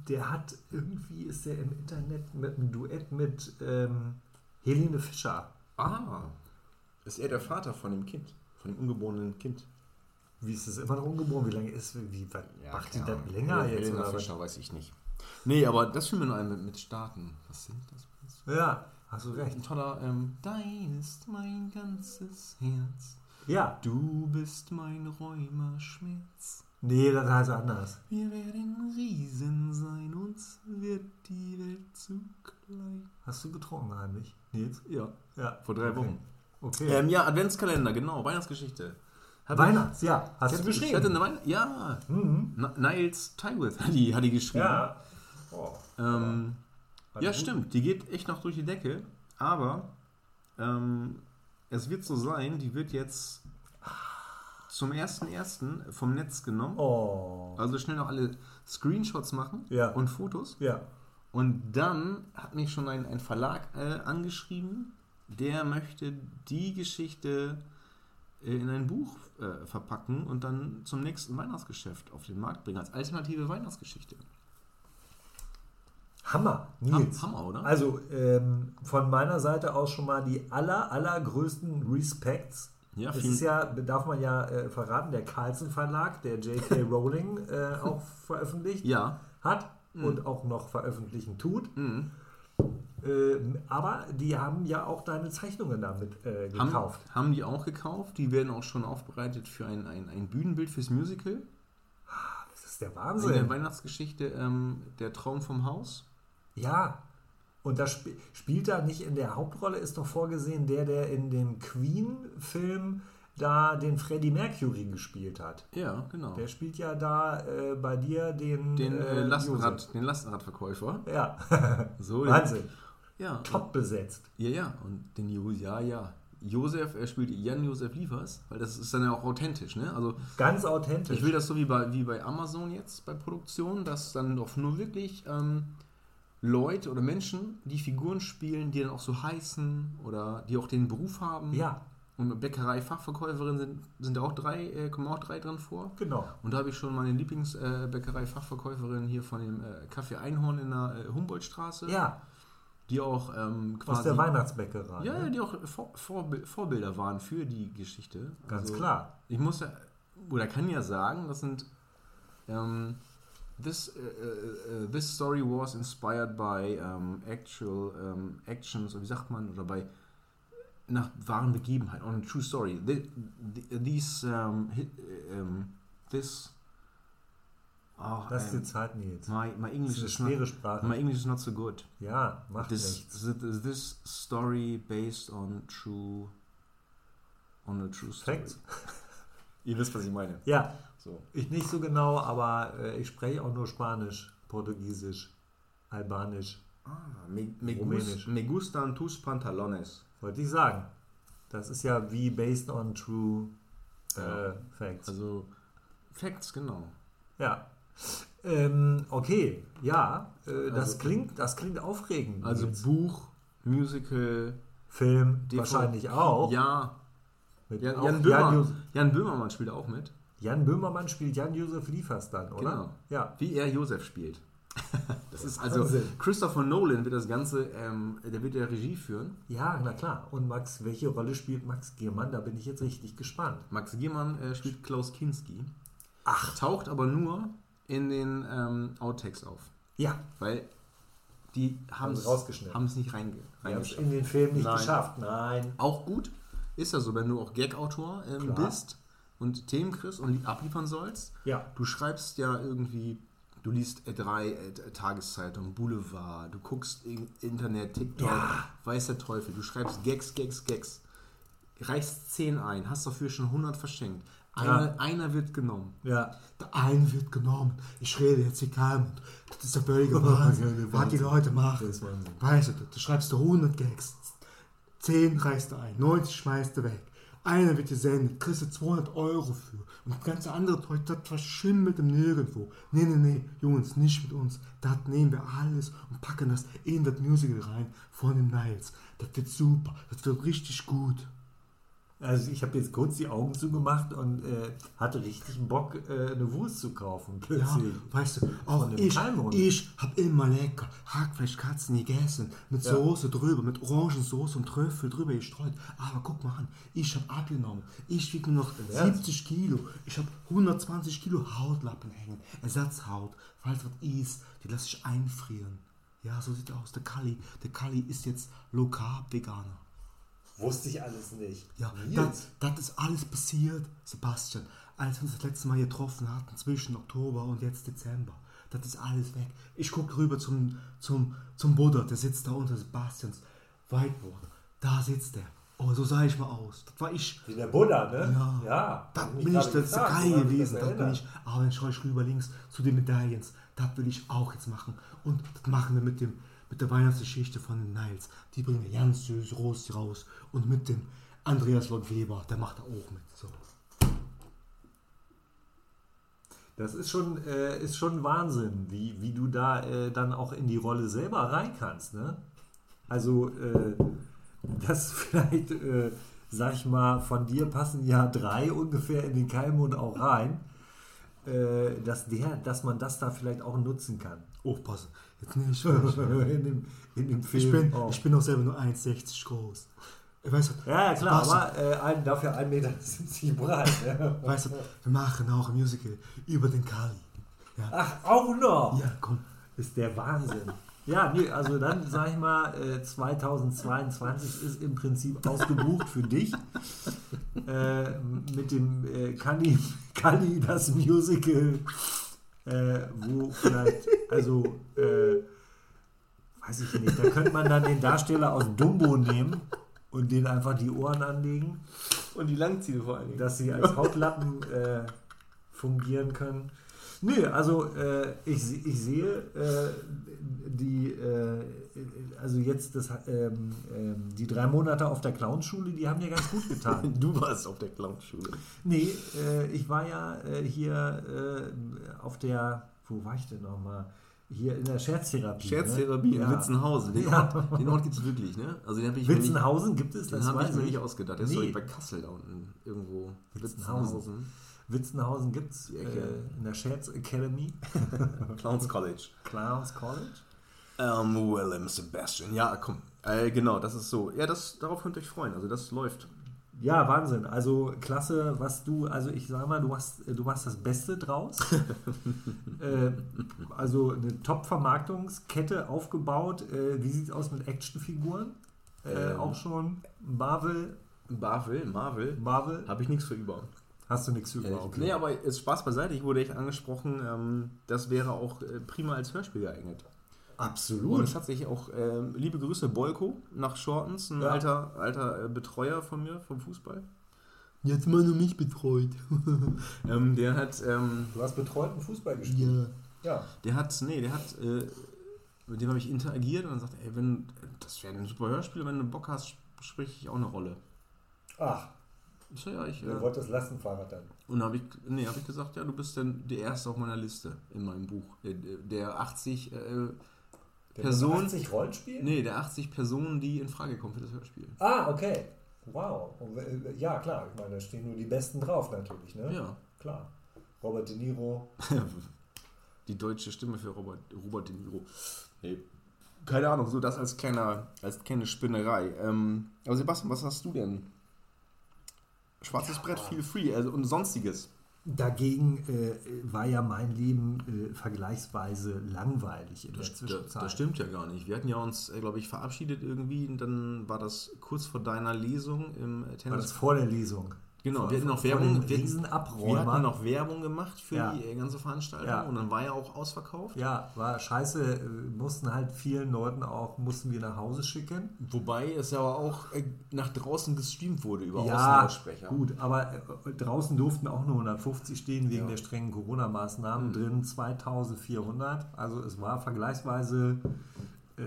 der hat irgendwie, ist der im Internet mit einem Duett mit ähm, Helene Fischer. Ah, ist er der Vater von dem Kind, von dem ungeborenen Kind? Wie ist es immer noch ungeboren? Wie lange ist Wie was macht die das Ahnung. länger Helena jetzt? Was? Fischer, weiß ich nicht. Nee, aber das fiel mir nur ein mit, mit Staaten. Was sind das? Ja, hast du recht. Ein toller, ähm, Dein ist mein ganzes Herz. Ja. Du bist mein Rheumaschmerz. Nee, das heißt anders. Wir werden Riesen sein, uns wird die Welt zu klein. Hast du getrunken heimlich? Nils? Ja, Ja. vor drei Okay. Wochen. Okay. Ähm, ja, Adventskalender, genau, Weihnachtsgeschichte. Weihnachts, ja. Hast du ich hatte geschrieben? eine Weihnachts... Ja, Mhm. Niles Tywith hat die, hat die geschrieben. Ja. Oh. Ähm, ja, gut. stimmt. Die geht echt noch durch die Decke. Aber ähm, es wird so sein, die wird jetzt zum 1.1. vom Netz genommen. Oh. Also schnell noch alle Screenshots machen Ja. und Fotos. Ja. Und dann hat mich schon ein, ein Verlag äh, angeschrieben, der möchte die Geschichte in ein Buch äh, verpacken und dann zum nächsten Weihnachtsgeschäft auf den Markt bringen, als alternative Weihnachtsgeschichte. Hammer, Nils. Ham- Hammer, oder? Also ähm, von meiner Seite aus schon mal die aller, allergrößten Respects. Ja, Es vielen- ist ja, darf man ja äh, verraten, der Carlsen Verlag, der J.K. Rowling äh, auch veröffentlicht Ja. hat und auch noch veröffentlichen tut. Mhm. Ähm, aber die haben ja auch deine Zeichnungen damit äh, Haben, gekauft. haben die auch gekauft. Die werden auch schon aufbereitet für ein, ein, ein Bühnenbild fürs Musical. Das ist der In der Wahnsinn. Weihnachtsgeschichte ähm, Der Traum vom Haus. Ja. Und das sp spielt da nicht in der Hauptrolle, ist doch vorgesehen der, der in dem Queen-Film da den Freddie Mercury gespielt hat. Ja, genau. Der spielt ja da äh, bei dir den, Den, äh, äh, Lastenrad, den Lastenradverkäufer. Ja, So, Wahnsinn. Ja, Top besetzt. Ja, ja, und den Jo, ja, ja. Josef, er spielt Jan-Josef Liefers, weil das ist dann ja auch authentisch, ne? Also Ganz authentisch. ich will das so wie bei, wie bei Amazon jetzt bei Produktion, dass dann doch nur wirklich ähm, Leute oder Menschen, die Figuren spielen, die dann auch so heißen oder die auch den Beruf haben. ja, Und Bäckerei-Fachverkäuferin sind, sind auch drei, äh, kommen auch drei drin vor. genau. Und da habe ich schon meine Lieblingsbäckerei-Fachverkäuferin hier von dem äh, Café Einhorn in der äh, Humboldtstraße, Ja, die auch ähm, aus quasi der Weihnachtsbäckerei. ja, ne? die auch Vor Vorbild, Vorbilder waren für die Geschichte. Ganz Also, klar. Ich muss ja, oder kann ja sagen, das sind ähm, this, äh, äh, this story was inspired by ähm, actual ähm, actions, oder wie sagt man, oder bei nach wahren Begebenheiten, on a true story. The, the, these, hi- ähm, this, oh, Das ist die ähm, Zeit, Nils. my, my Das English ist eine is not, schwere Sprache. my English is not so good. Ja, macht This, nichts. this, this story based on true on a true story. Facts. Ihr wisst, was ich meine. Ja, So. ich nicht so genau, aber äh, ich spreche auch nur Spanisch, Portugiesisch, Albanisch. Ah, me, me, Rumänisch. me gustan tus pantalones. Wollte ich sagen. Das ist ja wie based on true äh, Ja. facts. Also Facts, genau. ja. Ähm, okay, ja, äh, das, Also- klingt, das klingt aufregend. Also Nils. Buch, Musical, Film DVD. wahrscheinlich auch. Ja, Mit Jan, auch Jan, Böhmer, Jan Böhmermann spielt auch mit. Jan Böhmermann spielt Jan-Josef Liefers dann, oder? Genau. Ja. Wie er Josef spielt. Das ist also Wahnsinn. Christopher Nolan wird das Ganze, ähm, der wird ja Regie führen. Ja, na klar. Und Max, welche Rolle spielt Max Giermann? Da bin ich jetzt richtig gespannt. Max Giermann äh, spielt Klaus Kinski. Ach. Taucht aber nur in den ähm, Outtakes auf. Ja, Weil die haben es rausgeschnitten. haben es nicht reinge wir haben es reingeschafft. in den Film nicht Nein. geschafft. Nein. Auch gut ist ja so, wenn du auch Gag-Autor ähm, bist und Themen kriegst und abliefern sollst. Ja. Du schreibst ja irgendwie, du liest äh, drei äh, Tageszeitungen, Boulevard, du guckst in, Internet, TikTok, Ja. weiß der Teufel, du schreibst Gags, Gags, Gags, reichst 10 ein, hast dafür schon 100 verschenkt. Einer, Ja. einer wird genommen. Ja. Der eine wird genommen. Ich rede jetzt hier keinem. Das ist der völlige Wahnsinn. Was die Leute machen. Das ist Wahnsinn. Weißt du, du schreibst du 100 Gags. 10 reißt du ein, 90 schmeißt du weg. Einer wird gesendet, kriegst du 200 Euro für. Und das ganze andere Zeug, das verschimmelt im Nirgendwo. Nee, nee, nee, Jungs, nicht mit uns. Das nehmen wir alles und packen das in das Musical rein von den Niles. Das wird super, das wird richtig gut. Also ich habe jetzt kurz die Augen zugemacht und äh, hatte richtig Bock, äh, eine Wurst zu kaufen. Ja, Plötzlich. weißt du, auch ich, Kalmund. ich hab immer lecker Hackfleischkatzen gegessen, mit Ja. Soße drüber, mit Orangensauce und Trüffel drüber gestreut. Aber guck mal an, ich hab abgenommen. Ich wiege nur noch Ernst? 70 Kilo. Ich hab 120 Kilo Hautlappen hängen, Ersatzhaut. Falls was ist, die lasse ich einfrieren. Ja, so sieht er aus. Der Kali, der Kali ist jetzt Low Carb Veganer. Wusste ich alles nicht. Ja, das, das ist alles passiert, Sebastian, als wir uns das letzte Mal getroffen hatten, zwischen Oktober und jetzt Dezember. Das ist alles weg. Ich gucke rüber zum, zum, zum Buddha, der sitzt da unter Sebastians Whiteboard. Da sitzt er. Oh, so sah ich mal aus. Das war ich. Wie der Buddha, ne? Ja, ja das bin ich, das ist gesagt, geil gewesen. das Das bin ich. Aber dann schaue ich rüber links zu den Medaillons. Das will ich auch jetzt machen. Und das machen wir mit, dem, mit der Weihnachtsgeschichte von den Niles. Die bringen wir ganz süß Rosti raus. Und mit dem Andreas Lord Weber, der macht da auch mit. So. Das ist schon, äh, ist schon Wahnsinn, wie, wie du da äh, dann auch in die Rolle selber rein kannst. Ne? Also, äh, das vielleicht, äh, sag ich mal, von dir passen ja drei ungefähr in den Keimund auch rein, äh, dass, der, dass man das da vielleicht auch nutzen kann. Aufpassen. Jetzt nehme ich falsch. in, dem, in dem Film. Ich bin, auch. ich bin auch selber nur 1,60 groß. Weißt du, ja, ja, klar, aber äh, ein, dafür 1,70 Meter breit. Ne? weißt du, wir machen auch ein Musical über den Kali. Ja, Ach, auch noch! ja komm. ist der Wahnsinn. Ja, nee, also dann sag ich mal, äh, 2022 ist im Prinzip ausgebucht für dich. Äh, mit dem äh, Kali, Kali das Musical, äh, wo vielleicht, also, äh, weiß ich nicht, da könnte man dann den Darsteller aus Dumbo nehmen und den einfach die Ohren anlegen Und die Langziele vor allen Dingen. dass sie als Hautlappen äh, fungieren können. Nö, also äh, ich, ich sehe äh, die, äh, also jetzt das, ähm, ähm, die drei Monate auf der Clownschule, die haben dir ganz gut getan. Du warst auf der Clownschule. nee, äh, ich war ja äh, hier äh, auf der, wo war ich denn nochmal? Hier in der Scherztherapie. Scherztherapie ne? in ja. Witzenhausen. Den Ja. Ort, den Ort gibt es wirklich, ne? Also den ich mir nicht, Witzenhausen gibt es, den das habe ich mir ich. nicht ausgedacht. Der ist Nee. doch bei Kassel da unten irgendwo. Witzenhausen. Witzenhausen gibt es äh, in der Scherz Academy, Clowns College. Clowns College. Ähm, Willem Sebastian. Ja, komm. Äh, genau, das ist so. Ja, das, darauf könnt ihr euch freuen. Also das läuft. Ja, Wahnsinn. Also klasse, was du, also ich sag mal, du hast, du machst das Beste draus. äh, also eine Top-Vermarktungskette aufgebaut. Äh, wie sieht es aus mit Actionfiguren? Äh, Ähm. auch schon Marvel, Marvel, Marvel. Marvel. Habe ich nichts für über. Hast du nichts Äh, über? Okay. Nee, aber ist Spaß beiseite. Ich wurde echt angesprochen. Ähm, das wäre auch äh, prima als Hörspiel geeignet. Und Absolut. es hat sich auch, ähm, liebe Grüße, Bolko nach Shortens, ein Ja. alter, alter äh, Betreuer von mir vom Fußball. Jetzt mal nur mich betreut. Ähm, der hat, ähm, Du hast betreuten Fußball gespielt. Ja. Ja. der hat, nee, der hat, äh, mit dem habe ich interagiert und dann sagt, ey, wenn, das wäre ein super Hörspiel, wenn du Bock hast, sprich ich auch eine Rolle. Ach, Ich so, ja, ich, du äh, wolltest Lastenfahrrad dann. und habe ich, nee, habe ich gesagt, ja, du bist dann der Erste auf meiner Liste in meinem Buch. Der, der 80, äh, Der Person- 80 Rollenspiel? nee, der 80 Personen, die in Frage kommen für das Hörspiel. Ah, okay. Wow. Und, äh, ja, klar. Ich meine, da stehen nur die Besten drauf natürlich. Ne? Ja. Klar. Robert De Niro. Die deutsche Stimme für Robert, Robert De Niro. Nee. Keine Ahnung, so das als kleiner, als kleine Spinnerei. Ähm, aber Sebastian, was hast du denn? Schwarzes Brett, feel free, also und sonstiges. Dagegen äh, war ja mein Leben äh, vergleichsweise langweilig in der Das, das, Zwischenzeit. das stimmt ja gar nicht. Wir hatten ja uns, glaube ich, verabschiedet irgendwie und dann war das kurz vor deiner Lesung im äh, War Tennis. das vor der Lesung? Genau, wir hatten noch Werbung. Wir, Riesenabräumer. wir hatten noch Werbung gemacht für Ja. die äh, ganze Veranstaltung Ja. und dann war ja auch ausverkauft. Ja, war scheiße. äh, Mussten halt vielen Leuten auch, mussten wir nach Hause schicken. Wobei es ja auch äh, nach draußen gestreamt wurde über Ja, Außenlautsprecher. gut, aber draußen durften auch nur 150 stehen wegen Ja. der strengen Corona-Maßnahmen. Drin 2400. Also es war vergleichsweise, äh,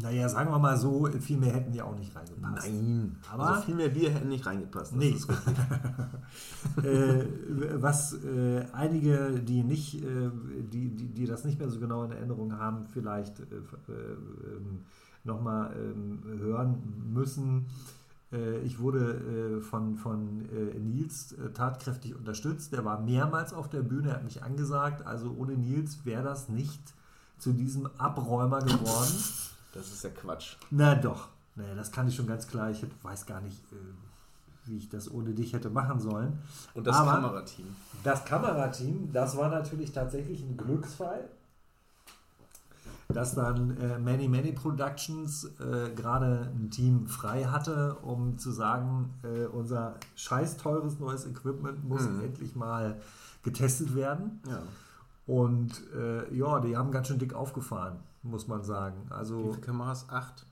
naja, sagen wir mal so, viel mehr hätten die auch nicht reingepasst. Nein, Aber- also viel mehr Bier hätten nicht reingepasst. Nee. äh, was äh, einige, die nicht, äh, die, die, die das nicht mehr so genau in Erinnerung haben, vielleicht äh, äh, ähm, nochmal ähm, hören müssen. Äh, ich wurde äh, von, von Nils tatkräftig unterstützt. Der war mehrmals auf der Bühne, er hat mich angesagt. Also ohne Nils wäre das nicht zu diesem Abräumer geworden. Das ist ja Quatsch. Na doch, nee, das kann ich schon ganz klar. Ich weiß gar nicht, äh, wie ich das ohne dich hätte machen sollen. Und das Aber Kamerateam. Das Kamerateam, das war natürlich tatsächlich ein Glücksfall, dass dann äh, Many Many Productions äh, gerade ein Team frei hatte, um zu sagen, äh, unser scheiß teures neues Equipment muss Mhm. endlich mal getestet werden. Ja. Und äh, ja, die haben ganz schön dick aufgefahren, muss man sagen. Wie Also viele Kameras? Acht.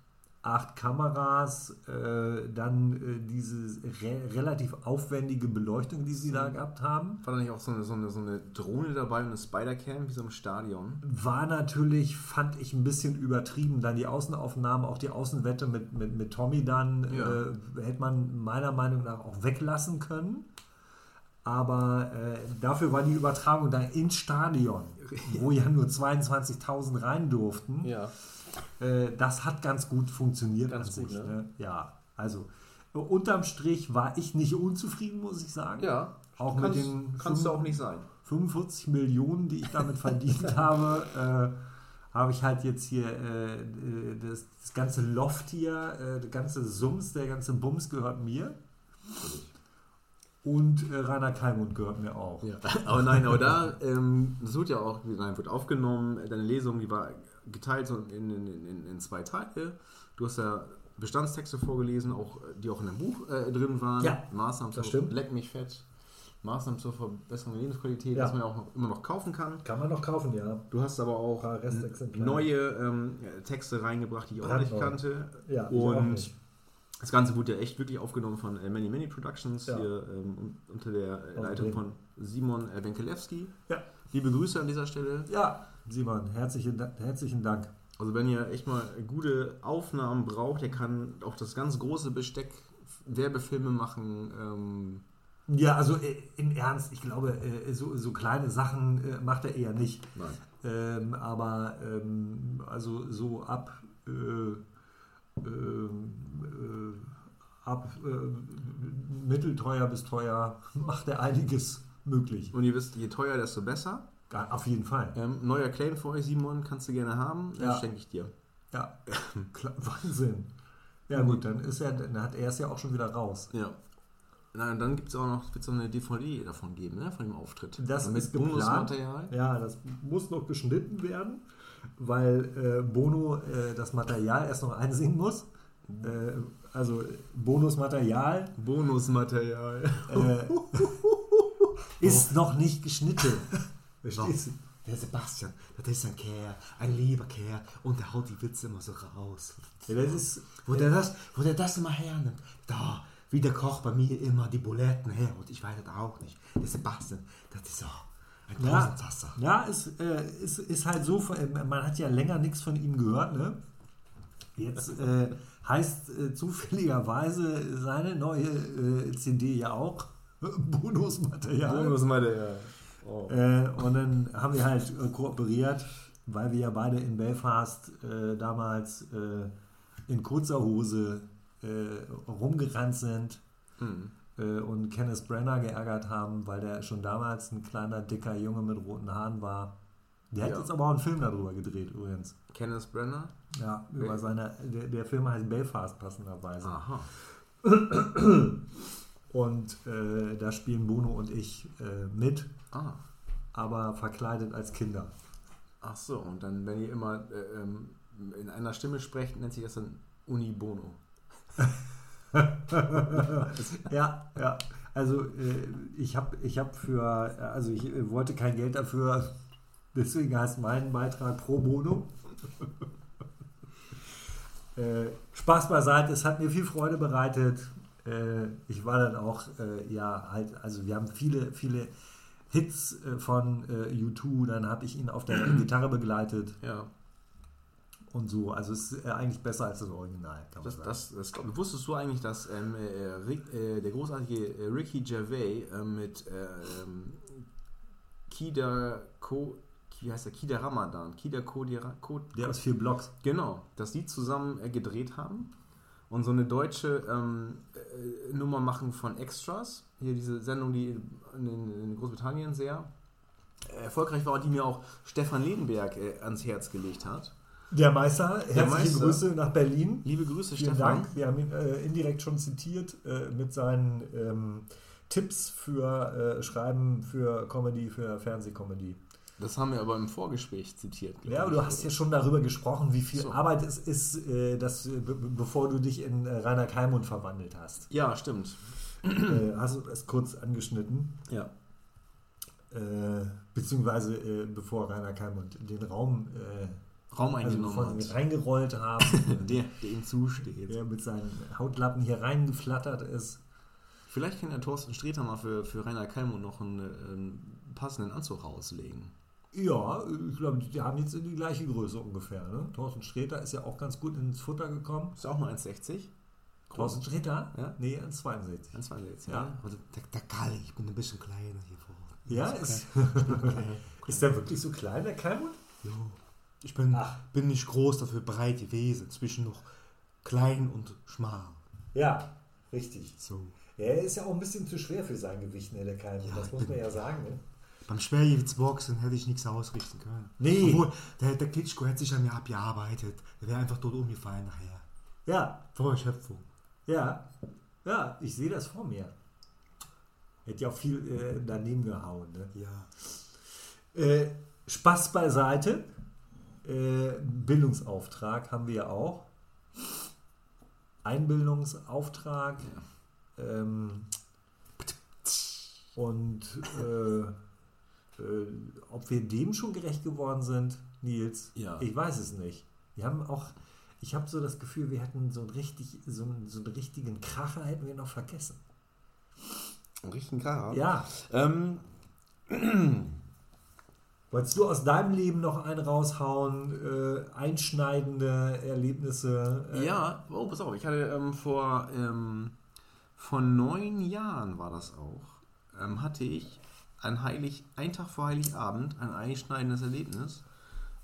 acht Kameras, äh, dann äh, diese re relativ aufwendige Beleuchtung, die sie da gehabt haben. War da nicht auch so eine, so eine, so eine Drohne dabei und eine Spider-Cam wie so im Stadion? War natürlich, fand ich ein bisschen übertrieben. Dann die Außenaufnahmen, auch die Außenwette mit, mit, mit Tommy dann, Ja. äh, hätte man meiner Meinung nach auch weglassen können. Aber äh, dafür war die Übertragung dann ins Stadion, wo ja nur 22.000 rein durften. Ja. Äh, das hat ganz gut funktioniert. Ganz an gut, sich, ne? Ja, also äh, unterm Strich war ich nicht unzufrieden, muss ich sagen. Ja. Auch kannst, mit den Kannst du auch nicht sein. 45 Millionen, die ich damit verdient habe, äh, habe ich halt jetzt hier äh, äh, das, das ganze Loft hier, äh, der ganze Sums, der ganze Bums gehört mir. Und äh, Rainer Kalmund gehört mir auch. Ja. Aber nein, aber da, ähm, das wird ja auch, nein, wird aufgenommen, deine Lesung, die war geteilt in, in, in, in zwei Teile. Du hast ja Bestandstexte vorgelesen, auch, die auch in dem Buch äh, drin waren. Ja, Maßnahmen das zur, stimmt. Leck mich fett. Maßnahmen zur Verbesserung der Lebensqualität, Ja. das man ja auch noch, immer noch kaufen kann. Kann man noch kaufen, ja. Du hast aber auch neue ähm, Texte reingebracht, die ich auch nicht kannte. Ja, ich auch und nicht. Das Ganze wurde ja echt wirklich aufgenommen von äh, Many Many Productions, Ja. hier ähm, un- unter der äh, Leitung von Simon äh, Wenkelewski. Ja. Liebe Grüße an dieser Stelle. Ja, Simon, herzlichen, herzlichen Dank. Also wenn ihr echt mal gute Aufnahmen braucht, der kann auch das ganz große Besteck Werbefilme machen. Ähm, Ja, also äh, im Ernst, ich glaube, äh, so, so kleine Sachen äh, macht er eher nicht. nein. Ähm, aber ähm, also so ab äh, ab äh, mittelteuer bis teuer macht er einiges möglich. Und ihr wisst, je teuer, desto besser. Auf jeden Fall. Ähm, neuer Claim für euch, Simon, kannst du gerne haben. Ja. schenke ich dir. Ja, Wahnsinn. Ja gut, dann ist er, dann hat er es ja auch schon wieder raus. Ja. Na, dann gibt es auch noch, wird's auch eine DVD davon geben, ne? von dem Auftritt. Das Also mit ist geplant. Bonusmaterial. Ja, das muss noch geschnitten werden, weil äh, Bono äh, das Material erst noch einsingen muss. Äh, also Bonusmaterial Bonusmaterial. äh, ist noch nicht geschnitten. Verstehst du? Der Sebastian, das ist ein Kerl, ein lieber Kerl und der haut die Witze immer so raus. Ja, das ist, Wo der das, wo der das immer hernimmt. Da, wie der Koch bei mir immer die Buletten her und ich weiß das auch nicht. Der Sebastian, das ist so ein ja, ja ist, äh, ist, ist halt so, äh, man hat ja länger nichts von ihm gehört, ne? Jetzt äh, heißt äh, zufälligerweise seine neue äh, CD ja auch Bonusmaterial. Bonusmaterial. Oh. Äh, und dann haben wir halt kooperiert, weil wir ja beide in Belfast damals in kurzer Hose rumgerannt sind Hm. Äh, und Kenneth Brenner geärgert haben, weil der schon damals ein kleiner, dicker Junge mit roten Haaren war. Der hat Ja. jetzt aber auch einen Film darüber gedreht übrigens. Kenneth Brenner. Ja, über Wel- seine, der, der Film heißt Belfast passenderweise. Aha. Und äh, da spielen Bono und ich äh, mit, Ah. aber verkleidet als Kinder. Ach so, und dann, wenn ihr immer äh, ähm, in einer Stimme sprecht, nennt sich das dann Unibono. Ja, ja. Also äh, ich habe ich hab für, also ich äh, wollte kein Geld dafür, deswegen heißt mein Beitrag pro Bono. äh, Spaß beiseite, es hat mir viel Freude bereitet. Äh, ich war dann auch, äh, ja, halt, also wir haben viele, viele Hits äh, von äh, U2, dann habe ich ihn auf der Gitarre begleitet Ja. Und so. Also es ist äh, eigentlich besser als das Original, kann man Das, sagen. das, das, glaub- wusstest du eigentlich, dass ähm, äh, Rick, äh, der großartige äh, Ricky Gervais äh, mit äh, ähm, Kida Ko, wie heißt der? Kida Ramadan, Kida Kodira, Ko, der aus vier Blocks. genau, dass die zusammen äh, gedreht haben und so eine deutsche ähm, äh, Nummer machen von Extras. Hier diese Sendung, die in, Großbritannien sehr erfolgreich war und die mir auch Stefan Lehnberg äh, ans Herz gelegt hat. Der Meister, herzliche Meister. Grüße nach Berlin. Liebe Grüße, Vielen Stefan. Dank. Wir haben ihn äh, indirekt schon zitiert äh, mit seinen ähm, Tipps für äh, Schreiben für Comedy, für Fernsehcomedy. Das haben wir aber im Vorgespräch zitiert. Ja, aber du hast ja schon darüber gesprochen, wie viel So. Arbeit es ist, äh, dass, äh, be bevor du dich in äh, Rainer Kalmund verwandelt hast. Ja, stimmt. hast du es kurz angeschnitten. Ja. Beziehungsweise bevor Rainer Kalmund den Raum Raum also eingenommen sie hat. reingerollt haben, Der, der ihm zusteht. der mit seinen Hautlappen hier reingeflattert ist. Vielleicht kann der Thorsten Sträter mal für, für Rainer Kalmund noch einen, einen passenden Anzug rauslegen. Ja, ich glaube, die haben jetzt die gleiche Größe ungefähr. Ne? Thorsten Sträter ist ja auch ganz gut ins Futter gekommen. Ist auch nur 1,60? Thorsten Sträter? Ja. Nee, 1,62. 1,62, Ja. ja. Also, der, der Karl, ich bin ein bisschen kleiner hier vor Ort. Ja, ist, ist der wirklich so klein, der Kalmund? Jo. Ich bin, Ach. bin nicht groß, dafür breit gewesen. Zwischen noch klein und schmal. Ja, richtig. So. Ja, er ist ja auch ein bisschen zu schwer für sein Gewicht, ne, der Kalmund. Ja, das muss man ja sagen. Ne? Beim Schwergewichtsboxen hätte ich nichts ausrichten können. Nee. Obwohl, der, der Klitschko hätte sich an mir abgearbeitet. Der wäre einfach tot umgefallen nachher. Ja, Vor Erschöpfung. ja, ja, ich sehe das vor mir. Hätte ja auch viel äh, daneben gehauen. Ne? Ja. Äh, Spaß beiseite. Äh, Bildungsauftrag haben wir ja auch. Einbildungsauftrag. Ähm, und äh, äh, ob wir dem schon gerecht geworden sind, Nils, Ja. ich weiß es nicht. Wir haben auch, ich habe so das Gefühl, wir hätten so, ein richtig, so, einen, so einen richtigen Kracher hätten wir noch vergessen. Einen richtigen Kracher. Ja, Ähm, Wolltest du aus deinem Leben noch einen raushauen? Äh, einschneidende Erlebnisse? Äh, ja, oh, pass auf, ich hatte ähm, vor, ähm, vor neun Jahren war das auch, ähm, hatte ich ein Heilig, ein Tag vor Heiligabend ein einschneidendes Erlebnis.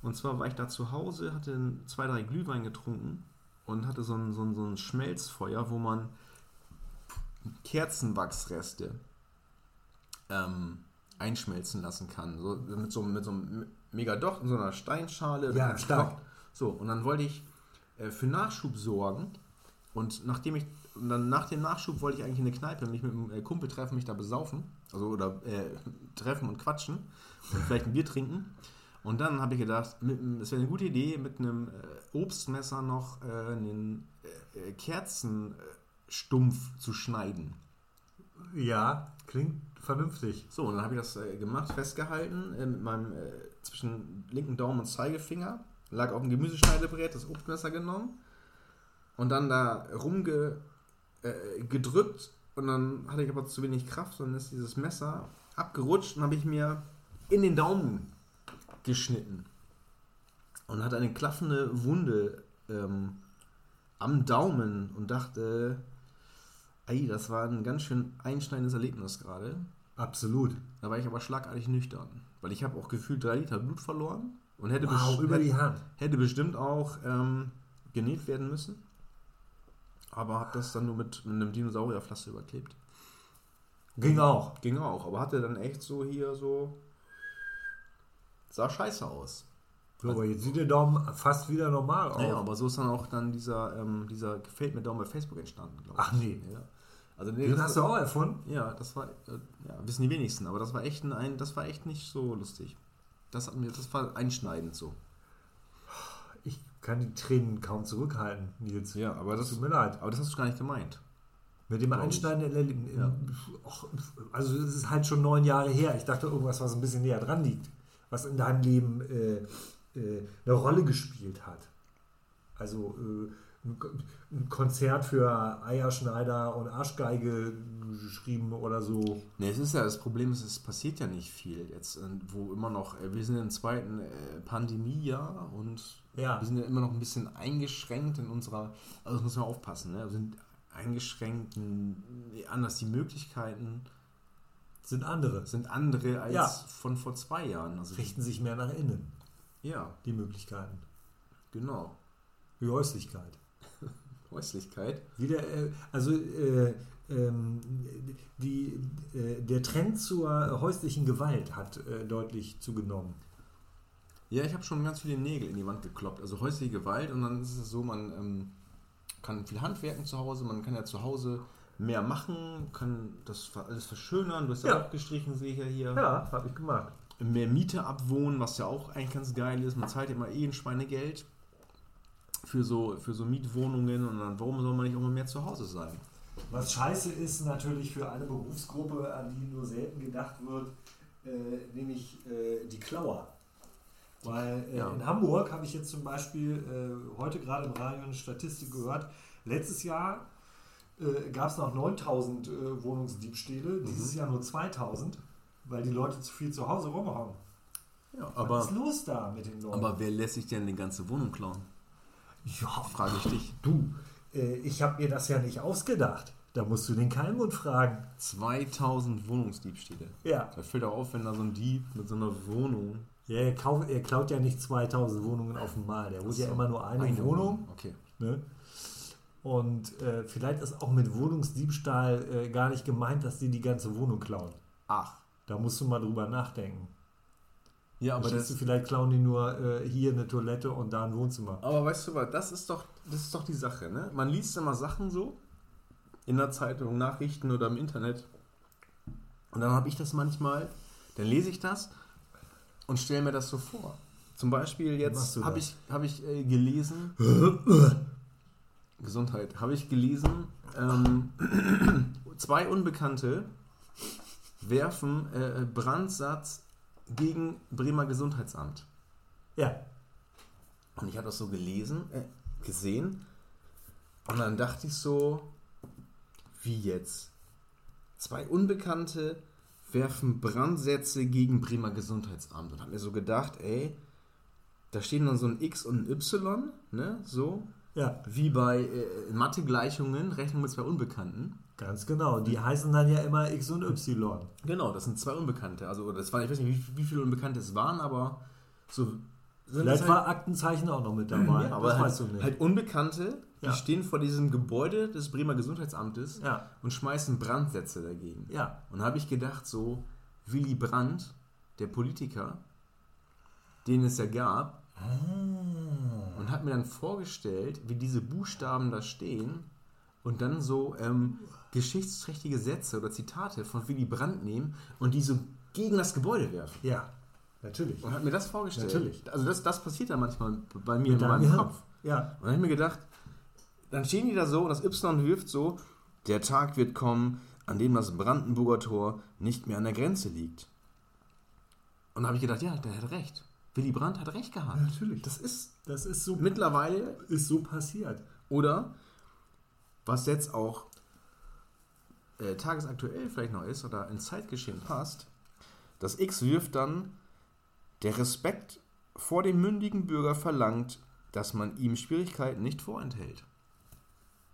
Und zwar war ich da zu Hause, hatte zwei, drei Glühwein getrunken und hatte so ein, so ein, so ein Schmelzfeuer, wo man Kerzenwachsreste ähm, einschmelzen lassen kann. So, mit, so, mit so einem Megadoch in so einer Steinschale. Ja, stark. So, und dann wollte ich äh, für Nachschub sorgen. Und nachdem ich, und dann nach dem Nachschub wollte ich eigentlich in eine Kneipe, mich mit einem äh, Kumpel treffen, mich da besaufen. Also, oder äh, treffen und quatschen. Und vielleicht ein Bier trinken. Und dann habe ich gedacht, es wäre eine gute Idee, mit einem äh, Obstmesser noch äh, einen äh, Kerzenstumpf zu schneiden. ja, klingt vernünftig. So, und dann habe ich das äh, gemacht, festgehalten äh, mit meinem äh, zwischen linken Daumen und Zeigefinger, lag auf dem Gemüseschneidebrett, das Obstmesser genommen und dann da rumgedrückt äh, und dann hatte ich aber zu wenig Kraft und dann ist dieses Messer abgerutscht und habe ich mir in den Daumen geschnitten und hatte eine klaffende Wunde ähm, am Daumen und dachte, ey, das war ein ganz schön einschneidendes Erlebnis gerade. Absolut. Da war ich aber schlagartig nüchtern, weil ich habe auch gefühlt drei Liter Blut verloren und hätte, Wow, best- über die Hand. hätte bestimmt auch ähm, genäht werden müssen. Aber habe das dann nur mit, mit einem Dinosaurierpflaster überklebt. Ging auch. Ging auch, aber hatte dann echt so hier so. Sah scheiße aus. So, aber jetzt sieht der Daumen fast wieder normal aus. Naja, aber so ist dann auch dann dieser, ähm, dieser Gefällt mir Daumen bei Facebook entstanden, glaube ich. Ach nee. Ja. Also nee, Den das hast du auch erfunden? Ja, das war, äh, ja, wissen die wenigsten, aber das war echt ein, das war echt nicht so lustig. Das hat mir, das war einschneidend so. Ich kann die Tränen kaum zurückhalten, Nils. Ja, aber das, Tut mir leid. aber das hast du gar nicht gemeint. Mit dem Erlebnis. Ja. Och, Also es ist halt schon neun Jahre her. Ich dachte irgendwas, was ein bisschen näher dran liegt. Was in deinem Leben äh, äh, eine Rolle gespielt hat. Also äh, ein Ko- ein Konzert für Eierschneider und Arschgeige geschrieben oder so. Ne, es ist ja, das Problem ist, es passiert ja nicht viel jetzt, wo immer noch, äh, wir sind im zweiten äh, Pandemiejahr und Ja. wir sind ja immer noch ein bisschen eingeschränkt in unserer, also das muss man aufpassen, ne? wir sind eingeschränkt, in, anders die Möglichkeiten Sind andere. sind andere als Ja. von vor zwei Jahren. Also, Richten sich mehr nach innen, ja, die Möglichkeiten. genau. Die Häuslichkeit. Häuslichkeit. Wieder, äh, also äh, ähm, die, äh, der Trend zur häuslichen Gewalt hat äh, deutlich zugenommen. Ja, ich habe schon ganz viele Nägel in die Wand gekloppt. Also häusliche Gewalt und dann ist es so, man ähm, kann viel handwerken zu Hause, man kann ja zu Hause mehr machen, kann das alles verschönern. Du hast ja, Ja. auch gestrichen, sehe ich ja hier. Ja, habe ich gemacht. Mehr Miete abwohnen, was ja auch eigentlich ganz geil ist. Man zahlt ja immer eh ein Schweinegeld für so, für so Mietwohnungen und dann warum soll man nicht auch mal mehr zu Hause sein? Was scheiße ist natürlich für eine Berufsgruppe, an die nur selten gedacht wird, äh, nämlich äh, die Klauer. Weil äh, Ja. in Hamburg habe ich jetzt zum Beispiel äh, heute gerade im Radio eine Statistik gehört. Letztes Jahr äh, gab es noch 9000 äh, Wohnungsdiebstähle, dieses Jahr nur 2000, weil die Leute zu viel zu Hause rumhauen. Ja, Was aber, ist los da mit den Leuten? aber wer lässt sich denn die ganze Wohnung klauen? Ja, Frage ich dich. du, äh, ich habe mir das ja nicht ausgedacht. Da musst du den Kalmund fragen. 2000 Wohnungsdiebstähle. Ja. Da fällt auch auf, wenn da so ein Dieb mit so einer Wohnung. Ja, er, kauf, er klaut ja nicht 2000 Wohnungen auf einmal. Der holt ja So, immer nur eine, Wohnung. Okay. Ne? Und äh, vielleicht ist auch mit Wohnungsdiebstahl äh, gar nicht gemeint, dass die die ganze Wohnung klauen. Ach. Da musst du mal drüber nachdenken. Ja, aber das. vielleicht klauen die nur äh, hier eine Toilette und da ein Wohnzimmer. Aber weißt du was, das ist doch, das ist doch die Sache, ne? Man liest immer Sachen so in der Zeitung, Nachrichten oder im Internet. Und dann habe ich das manchmal, dann lese ich das und stelle mir das so vor. Zum Beispiel jetzt habe ich, hab ich äh, gelesen, Gesundheit, habe ich gelesen, ähm, zwei Unbekannte werfen äh, Brandsatz gegen Bremer Gesundheitsamt. Ja, Und ich habe das so gelesen, äh, gesehen. Und dann dachte ich so, wie jetzt? Zwei Unbekannte werfen Brandsätze gegen Bremer Gesundheitsamt. Und habe mir so gedacht, ey, da stehen dann so ein X und ein Y, ne? So. ja, Wie bei äh, Mathe-Gleichungen, Rechnung mit zwei Unbekannten. Ganz genau. Die heißen dann ja immer X und Y. Genau, das sind zwei Unbekannte. Also, das war, ich weiß nicht, wie, wie viele Unbekannte es waren, aber so. sind Vielleicht es war Aktenzeichen auch noch mit dabei. Ja, aber das halt, weißt du nicht. halt Unbekannte, die Ja. stehen vor diesem Gebäude des Bremer Gesundheitsamtes Ja. und schmeißen Brandsätze dagegen. Ja, Und da habe ich gedacht, so, Willy Brandt, der Politiker, den es ja gab, Ah. und habe mir dann vorgestellt, wie diese Buchstaben da stehen und dann so ähm, geschichtsträchtige Sätze oder Zitate von Willy Brandt nehmen und die so gegen das Gebäude werfen. ja, natürlich. Und habe mir das vorgestellt. Natürlich. Also das, das passiert ja manchmal bei mir Mit in meinem Gehirn. Kopf. Ja, Und dann habe ich mir gedacht, dann stehen die da so und das Y wirft so, der Tag wird kommen, an dem das Brandenburger Tor nicht mehr an der Grenze liegt. Und da habe ich gedacht, ja, der hat recht. Willy Brandt hat recht gehabt. Natürlich. Das ist das ist so, mittlerweile, ist so passiert. oder was jetzt auch äh, tagesaktuell vielleicht noch ist oder ins Zeitgeschehen passt, das X wirft dann, der Respekt vor dem mündigen Bürger verlangt, dass man ihm Schwierigkeiten nicht vorenthält.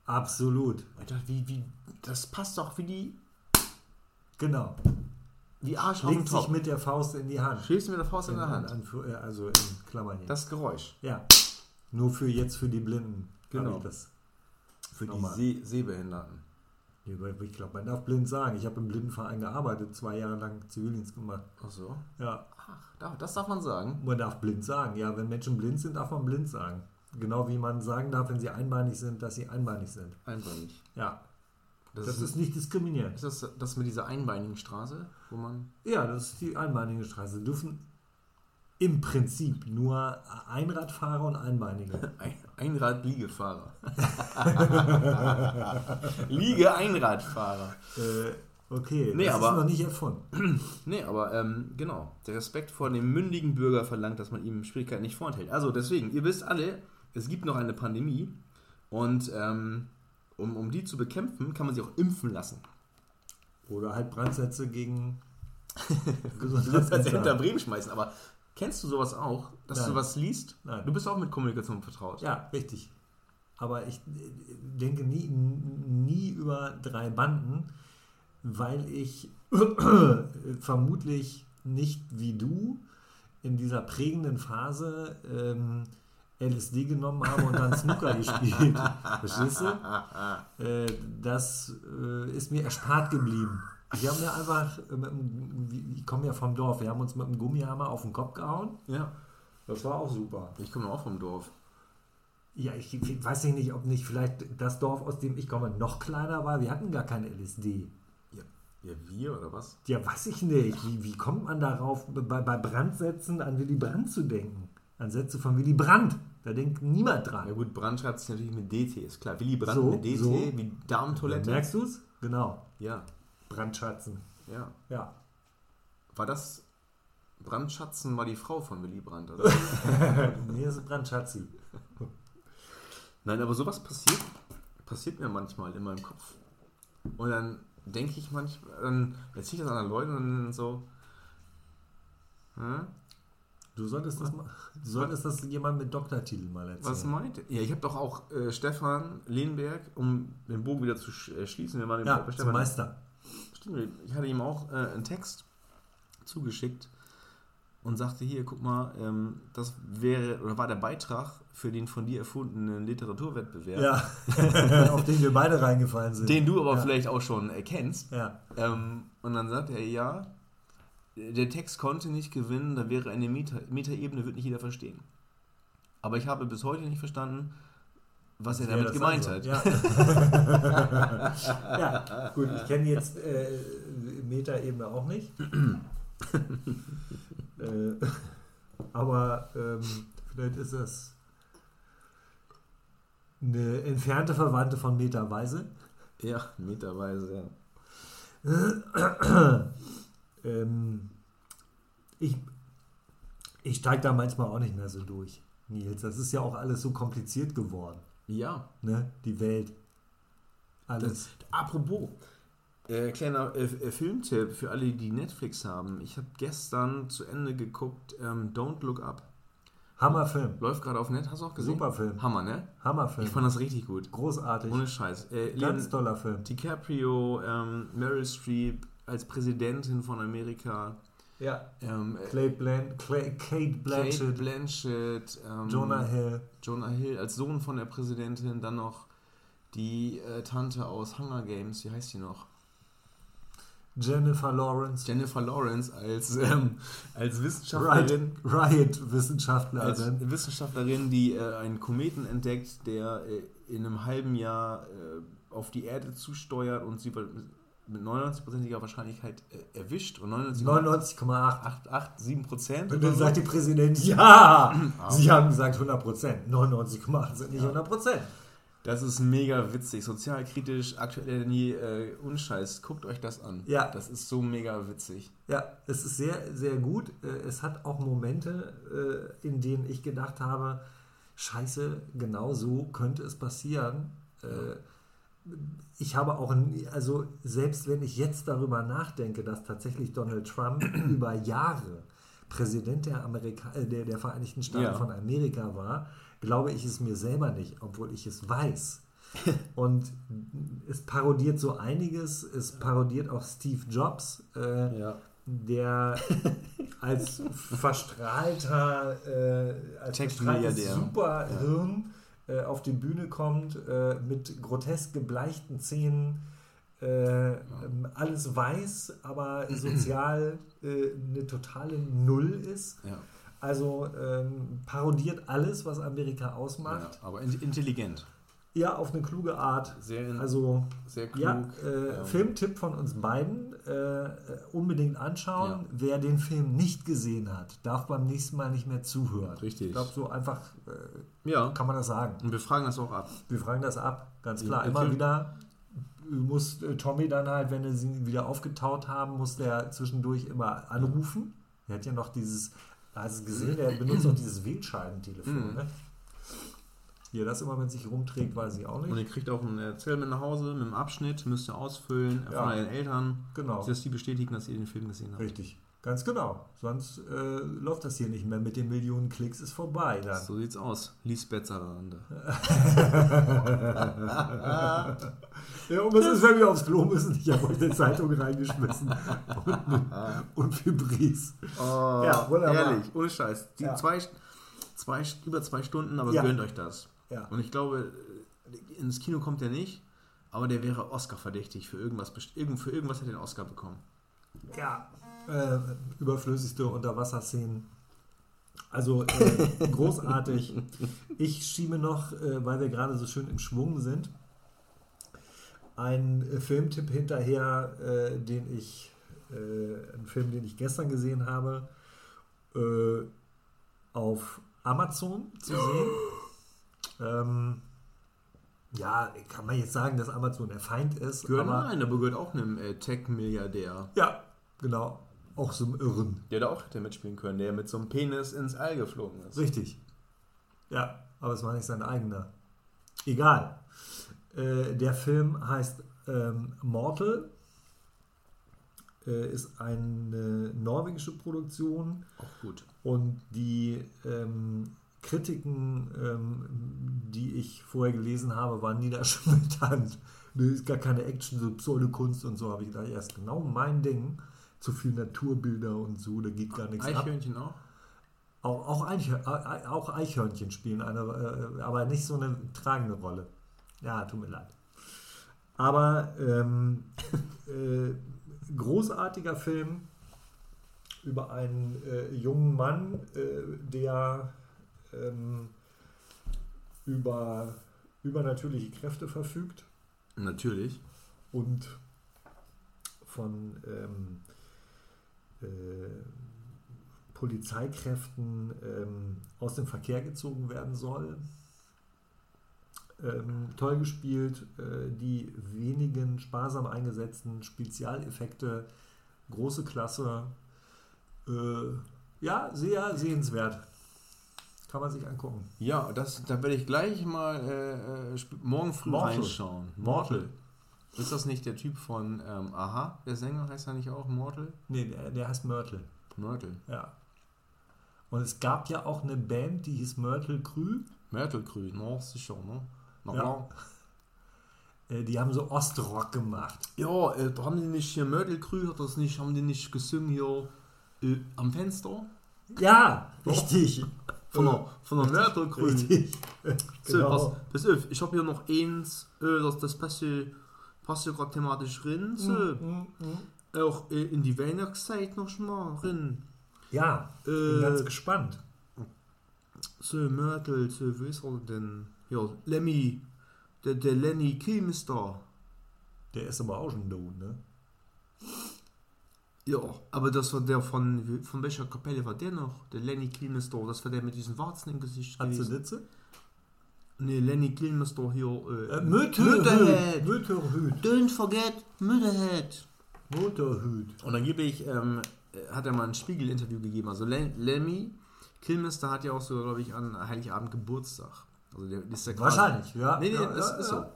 Absolut. Wie, wie, das passt doch wie die, Genau. wie Arsch Legt sich mit der Faust in die Hand. Schlägst du mit der Faust in der Hand. Anfu- äh, Also in Klammern hier. Das Geräusch. ja. Nur für jetzt für die Blinden. Genau. Das. Für Nochmal. die See Sehbehinderten. Ich glaube, man darf blind sagen. Ich habe im Blindenverein gearbeitet, zwei Jahre lang Zivildienst gemacht. Ach so. Ja. Ach, da- das darf man sagen. Man darf blind sagen. Ja, wenn Menschen blind sind, darf man blind sagen. Genau wie man sagen darf, wenn sie einbeinig sind, dass sie einbeinig sind. Einbeinig. Ja. Das, Das ist, ist nicht diskriminierend. ist das, das mit dieser einbeinigen Straße, wo man. Ja, das ist die einbeinige Straße. Dürfen im Prinzip nur Einradfahrer und Einbeinige. Ein, Einrad-Liegefahrer. Liege-Einradfahrer. äh, okay, Nee, das aber- ist noch nicht erfunden. Nee, aber ähm, genau. Der Respekt vor dem mündigen Bürger verlangt, dass man ihm Schwierigkeiten nicht vorenthält. Also deswegen, ihr wisst alle, es gibt noch eine Pandemie und ähm, um, um die zu bekämpfen, kann man sie auch impfen lassen. Oder halt Brandsätze gegen Gesundheitsämter. Bremen schmeißen, aber kennst du sowas auch, dass Nein. du was liest? Nein. Du bist auch mit Kommunikation vertraut. Ja, richtig. Aber ich äh, denke nie, nie über drei Banden, weil ich vermutlich nicht wie du in dieser prägenden Phase ähm, LSD genommen habe und dann Snooker gespielt. Verstehst du? Äh, das äh, ist mir erspart geblieben. Wir haben mir einfach, äh, mit dem, ich komme ja vom Dorf, wir haben uns mit einem Gummihammer auf den Kopf gehauen. Ja. Das war auch super. Ich komme auch vom Dorf. Ja, ich, ich weiß nicht, ob nicht vielleicht das Dorf, aus dem ich komme, noch kleiner war. Wir hatten gar kein LSD. Ja, ja wir oder was? Ja, weiß ich nicht. Wie, wie kommt man darauf, bei, bei Brandsätzen an Willy Brandt zu denken? An Sätze von Willy Brandt. Da denkt niemand Ja dran. gut, Brand schreibt sich natürlich mit DT, ist klar. Willy Brandt So, mit DT, so. wie Darmtoilette. Merkst du es? Genau. Ja, Brandschatzen. ja. Ja. War das Brandschatzen war die Frau von Willy Brandt, oder? nee, das ist Brandschatzi. Nein, aber sowas passiert, passiert mir manchmal in meinem Kopf. Und dann denke ich manchmal, dann erzähle ich das anderen Leuten und dann so, hm? Du solltest das, mal, du solltest das jemand mit Doktortitel mal erzählen. was meint ihr? Ja, ich habe doch auch äh, Stefan Lehnberg, um den Bogen wieder zu sch äh, schließen, wir waren Ja, bei zum Stefan Meister. Stimmt, ich hatte ihm auch äh, einen Text zugeschickt und sagte, hier, guck mal, ähm, das wäre oder war der Beitrag für den von dir erfundenen Literaturwettbewerb, Ja, auf den wir beide reingefallen sind. den du aber Ja. vielleicht auch schon äh, kennst. Ja, Ähm, und dann sagt er, ja, der Text konnte nicht gewinnen, da wäre eine Meta- Metaebene, wird nicht jeder verstehen. Aber ich habe bis heute nicht verstanden, was er damit gemeint hat. Ja. ja, gut, ich kenne jetzt äh, Metaebene auch nicht. äh, aber ähm, vielleicht ist das eine entfernte Verwandte von Metaweise. Ja, meterweise, ja. Ähm, ich ich steige da manchmal auch nicht mehr so durch, Nils. Das ist ja auch alles so kompliziert geworden. Ja, Ne? Die Welt. Alles. Apropos, äh, kleiner äh, äh, Filmtipp für alle, die Netflix haben. Ich habe gestern zu Ende geguckt, ähm, Don't Look Up. Hammerfilm. Läuft gerade auf Net, hast du auch gesehen? Super Film. Hammer, ne? Hammerfilm. Ich fand das richtig gut. Großartig. Ohne Scheiß. Äh, Ganz toller Film. DiCaprio, ähm, Meryl Streep als Präsidentin von Amerika. Ja. Ähm, äh, Clay Blan Clay Kate Blanchett. Kate Blanchett. Ähm, Jonah Hill. Jonah Hill als Sohn von der Präsidentin. Dann noch die äh, Tante aus Hunger Games. Wie heißt die noch? Jennifer Lawrence. Jennifer Lawrence als, ähm, als Wissenschaftlerin. Riot Wissenschaftlerin. Die äh, einen Kometen entdeckt, der äh, in einem halben Jahr äh, auf die Erde zusteuert und sie mit 99%iger Wahrscheinlichkeit äh, erwischt. Und 99,87 99,8. Prozent. Und dann sagt die Präsidentin, ja, Sie haben gesagt 100 Prozent. 99,8 sind nicht 100 Prozent. Das ist mega witzig, sozialkritisch, aktuell denn je, äh, Unscheiß. Guckt euch das an. Ja. Das ist so mega witzig. Ja, es ist sehr, sehr gut. Äh, Es hat auch Momente, äh, in denen ich gedacht habe, scheiße, genau so könnte es passieren. Äh, Ich habe auch, nie- also selbst wenn ich jetzt darüber nachdenke, dass tatsächlich Donald Trump über Jahre Präsident der, Amerika äh, der, der Vereinigten Staaten Ja. von Amerika war, glaube ich es mir selber nicht, obwohl ich es weiß. Und es parodiert so einiges. Es parodiert auch Steve Jobs, äh, Ja. der als verstrahlter, äh, als verstrahltes Superhirn äh, auf die Bühne kommt, äh, mit grotesk gebleichten Zähnen, äh, alles weiß, aber sozial äh, eine totale Null ist. Ja. Also ähm, parodiert alles, was Amerika ja. ausmacht. Aber in- intelligent. Ja, auf eine kluge Art. Sehr, Also sehr klug. ja, äh, Ja. Filmtipp von uns beiden. Äh, unbedingt anschauen. Ja. Wer den Film nicht gesehen hat, darf beim nächsten Mal nicht mehr zuhören. Richtig. Ich glaube, so einfach äh, Ja. kann man das sagen. Und wir fragen das auch ab. Wir fragen das ab, ganz Ja, klar. okay. Immer wieder muss äh, Tommy dann halt, wenn wir sie wieder aufgetaut haben, muss der zwischendurch immer anrufen. Er hat ja noch dieses, hast du es gesehen, der benutzt auch dieses Wählscheibentelefon. Mhm. Ne? Wie er das immer mit sich rumträgt, weiß ich auch Und nicht. ihr kriegt auch einen Zettel mit nach Hause mit einem Abschnitt, müsst ihr ausfüllen Ja. von euren Eltern, Genau. dass die bestätigen, dass ihr den Film gesehen habt. Richtig. Ganz genau. Sonst äh, läuft das hier nicht mehr mit den Millionen Klicks, ist vorbei dann. So sieht's aus. Lisbeth Sarande. Ja, und was ist, wenn wir aufs Klo müssen? Ich habe euch eine Zeitung reingeschmissen und, und Fibris. Oh, Ja, wunderbar. Ehrlich, ohne Scheiß. Die Ja. zwei, zwei, über zwei Stunden, aber Ja. gönnt euch das. Ja. Und ich glaube, ins Kino kommt er nicht, aber der wäre Oscar-verdächtig für irgendwas. Für irgendwas hätte er den Oscar bekommen. Ja, äh, überflüssigste Unterwasserszenen. Also äh, großartig. Ich schiebe noch, äh, weil wir gerade so schön im Schwung sind, einen äh, Filmtipp hinterher, äh, den ich, äh, einen Film, den ich gestern gesehen habe, äh, auf Amazon zu sehen. Ähm, ja, kann man jetzt sagen, dass Amazon der Feind ist, Gehört, aber nein, aber gehört auch einem äh, Tech-Milliardär, ja, genau, auch so einem Irren. der da auch hätte mitspielen können, der mit so einem Penis ins All geflogen ist. Richtig. Ja, aber es war nicht sein eigener. Egal. Äh, der Film heißt ähm, Mortal. Äh, ist eine norwegische Produktion Auch gut. und die ähm, Kritiken, ähm, die ich vorher gelesen habe, waren niederschmetternd. Ne, ist gar keine Action, so Pseudokunst und so, habe ich gedacht, ja, ist genau mein Ding. Zu viel Naturbilder und so, da geht gar nichts ab. Eichhörnchen auch? Auch, auch, Eichhör, auch Eichhörnchen spielen eine, äh, aber nicht so eine tragende Rolle. Ja, tut mir leid. Aber ähm, äh, großartiger Film über einen äh, jungen Mann, äh, der ähm, über übernatürliche Kräfte verfügt Natürlich. und von ähm, äh, Polizeikräften ähm, aus dem Verkehr gezogen werden soll. Ähm, toll gespielt, äh, die wenigen sparsam eingesetzten Spezialeffekte, große Klasse. Äh, ja, sehr sehenswert. Kann man sich angucken. Ja, das, da werde ich gleich mal äh, äh, morgen früh Mortal. reinschauen. Mortal. Ist das nicht der Typ von ähm, Aha? Der Sänger heißt er nicht auch Mortal? Nee, der, der heißt Mörtel. Mörtel. Ja. Und es gab ja auch eine Band, die hieß Mörtel Krü. Mörtelgrün, no, sicher, ne? Na Ja. Äh, die haben so Ostrock gemacht. Ja, äh, da haben die nicht hier Mörtelgrün, hat das nicht, haben die nicht gesungen hier äh, am Fenster? Ja, richtig. Von der, von der Mörtelgrün. Richtig. So, genau. pass, pass auf, ich habe hier noch eins, äh, das, das passt hier, passt hier gerade thematisch rein. So. Mm, mm. Auch äh, in die Weihnachtszeit noch mal rein. Ja, bin Äh, ganz gespannt. So, Mörtel, so, wo ist er denn? Ja, Lemmy, der, der Lenny Kilmister. Der ist aber auch schon tot, ne? Ja, aber das war der von, von welcher Kapelle war der noch? Der Lenny Kilmister, das war der mit diesen Warzen im Gesicht. Atze gewesen. Litze? Nee, Lenny Kilmister hier. Äh, Äh. Mütterhüt. Mütterhüt. Don't forget Mütterhead. Mütterhüt. Und angeblich ähm, hat er mal ein Spiegel-Interview gegeben. Also Len- Lemmy Kilmister hat ja auch so, glaube ich, an Heiligabend Geburtstag. Also der ist ja Wahrscheinlich, ja. Nee, nee, ja, das ja, ist ja.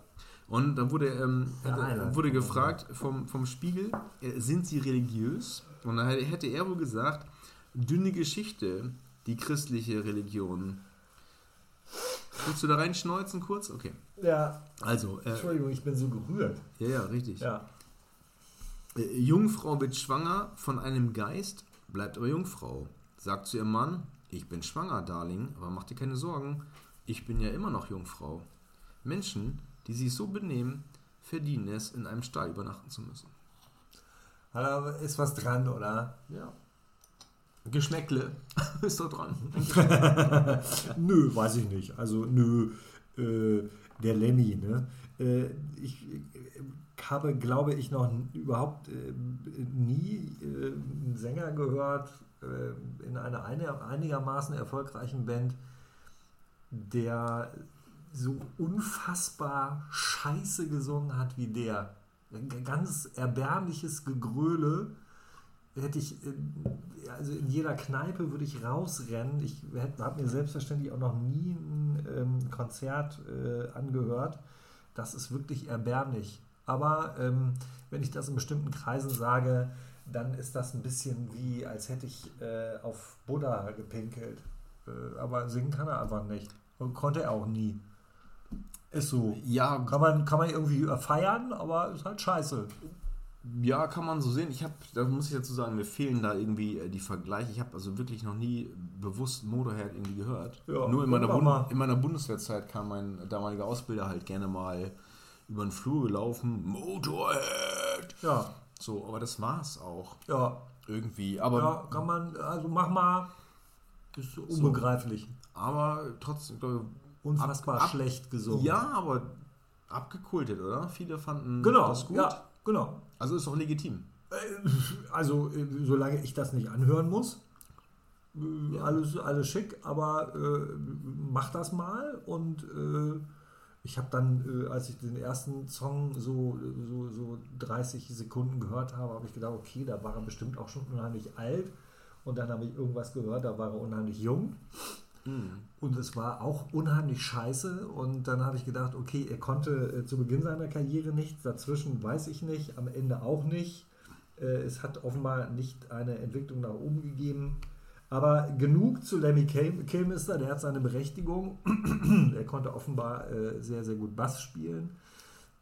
Und dann wurde, ähm, Ja, äh, wurde gefragt vom, vom Spiegel, äh, sind sie religiös? Und dann hätte- hätte er wohl gesagt, dünne Geschichte, die christliche Religion. Willst du da reinschneuzen kurz? Okay. Ja, Also, äh, Entschuldigung, ich bin so gerührt. ja, ja, richtig. Ja. Äh, Jungfrau wird schwanger von einem Geist, bleibt aber Jungfrau. Sagt zu ihrem Mann, ich bin schwanger, Darling, aber mach dir keine Sorgen, ich bin ja immer noch Jungfrau. Menschen, die sich so benehmen, verdienen es, in einem Stall übernachten zu müssen. Da ist was dran, oder? Ja. Geschmäckle ist da dran. Nö, weiß ich nicht. Also, nö, äh, der Lemmy, ne? Äh, ich äh, habe, glaube ich, noch überhaupt äh, nie äh, einen Sänger gehört äh, in einer eine, einigermaßen erfolgreichen Band, der so unfassbar scheiße gesungen hat wie der. Ganz erbärmliches Gegröle hätte ich, also in jeder Kneipe würde ich rausrennen. Ich habe mir selbstverständlich auch noch nie ein ähm, Konzert äh, angehört. Das ist wirklich erbärmlich. Aber ähm, wenn ich das in bestimmten Kreisen sage, dann ist das ein bisschen wie, als hätte ich äh, auf Buddha gepinkelt. Äh, aber singen kann er einfach nicht. Und konnte er auch nie. Ist so. Ja, Kann man, kann man irgendwie feiern, aber ist halt scheiße. Ja, kann man so sehen. Ich habe, da muss ich dazu sagen, mir fehlen da irgendwie äh, die Vergleiche. Ich habe also wirklich noch nie bewusst Motorhead irgendwie gehört. Ja, Nur in meiner. Bund in meiner Bundeswehrzeit kam mein damaliger Ausbilder halt gerne mal über den Flur gelaufen. Motorhead! Ja, So, aber das war's auch. ja, Irgendwie. Aber, ja, kann man, also mach mal. Ist unbegreiflich. aber trotzdem, glaub ich, Unfassbar Ab- ab- schlecht gesungen. ja, aber abgekultet, oder? Viele fanden genau. das gut. Ja, genau. Also ist auch legitim. Also, äh, solange ich das nicht anhören muss, äh, alles, alles schick, aber äh, mach das mal. Und äh, ich habe dann, äh, als ich den ersten Song so, so, so 30 Sekunden gehört habe, habe ich gedacht, okay, da war er bestimmt auch schon unheimlich alt. Und dann habe ich irgendwas gehört, da war er unheimlich jung. Und es war auch unheimlich scheiße. Und dann habe ich gedacht, okay, er konnte äh, zu Beginn seiner Karriere nichts, dazwischen weiß ich nicht, am Ende auch nicht. Äh, es hat offenbar nicht eine Entwicklung nach oben gegeben. Aber genug zu Lemmy Kil- Kilmister, der hat seine Berechtigung. er konnte offenbar äh, sehr, sehr gut Bass spielen.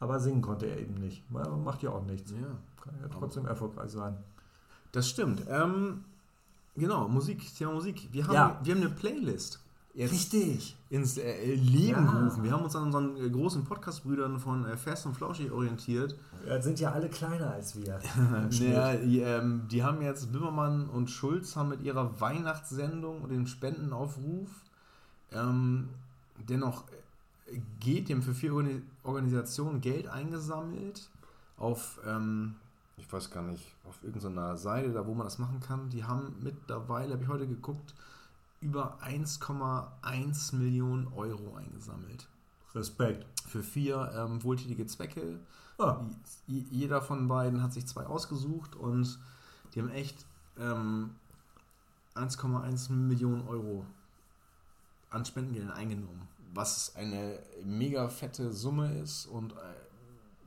Aber singen konnte er eben nicht. Ma- Macht ja auch nichts. Ja. Kann ja trotzdem erfolgreich sein. Das stimmt. Ähm, genau, Musik, Thema Musik. Wir haben, Ja. wir haben eine Playlist jetzt Richtig. ins äh, Leben Ja. gerufen. Wir haben uns an unseren äh, großen Podcast-Brüdern von äh, Fest und Flauschig orientiert. Ja, sind ja alle kleiner als wir. Ja, die, ähm, die haben jetzt Bimmermann und Schulz haben mit ihrer Weihnachtssendung und dem Spendenaufruf ähm, dennoch äh, geht, haben für vier Organi- Organisationen Geld eingesammelt auf, ähm, ich weiß gar nicht, auf irgendeiner Seite, da wo man das machen kann. Die haben mittlerweile, habe ich heute geguckt, über 1,1 Millionen Euro eingesammelt. Respekt. Für vier ähm, wohltätige Zwecke. Ah. Jeder von beiden hat sich zwei ausgesucht und die haben echt ähm, 1,1 Millionen Euro an Spendengeldern eingenommen. Was eine mega fette Summe ist und äh,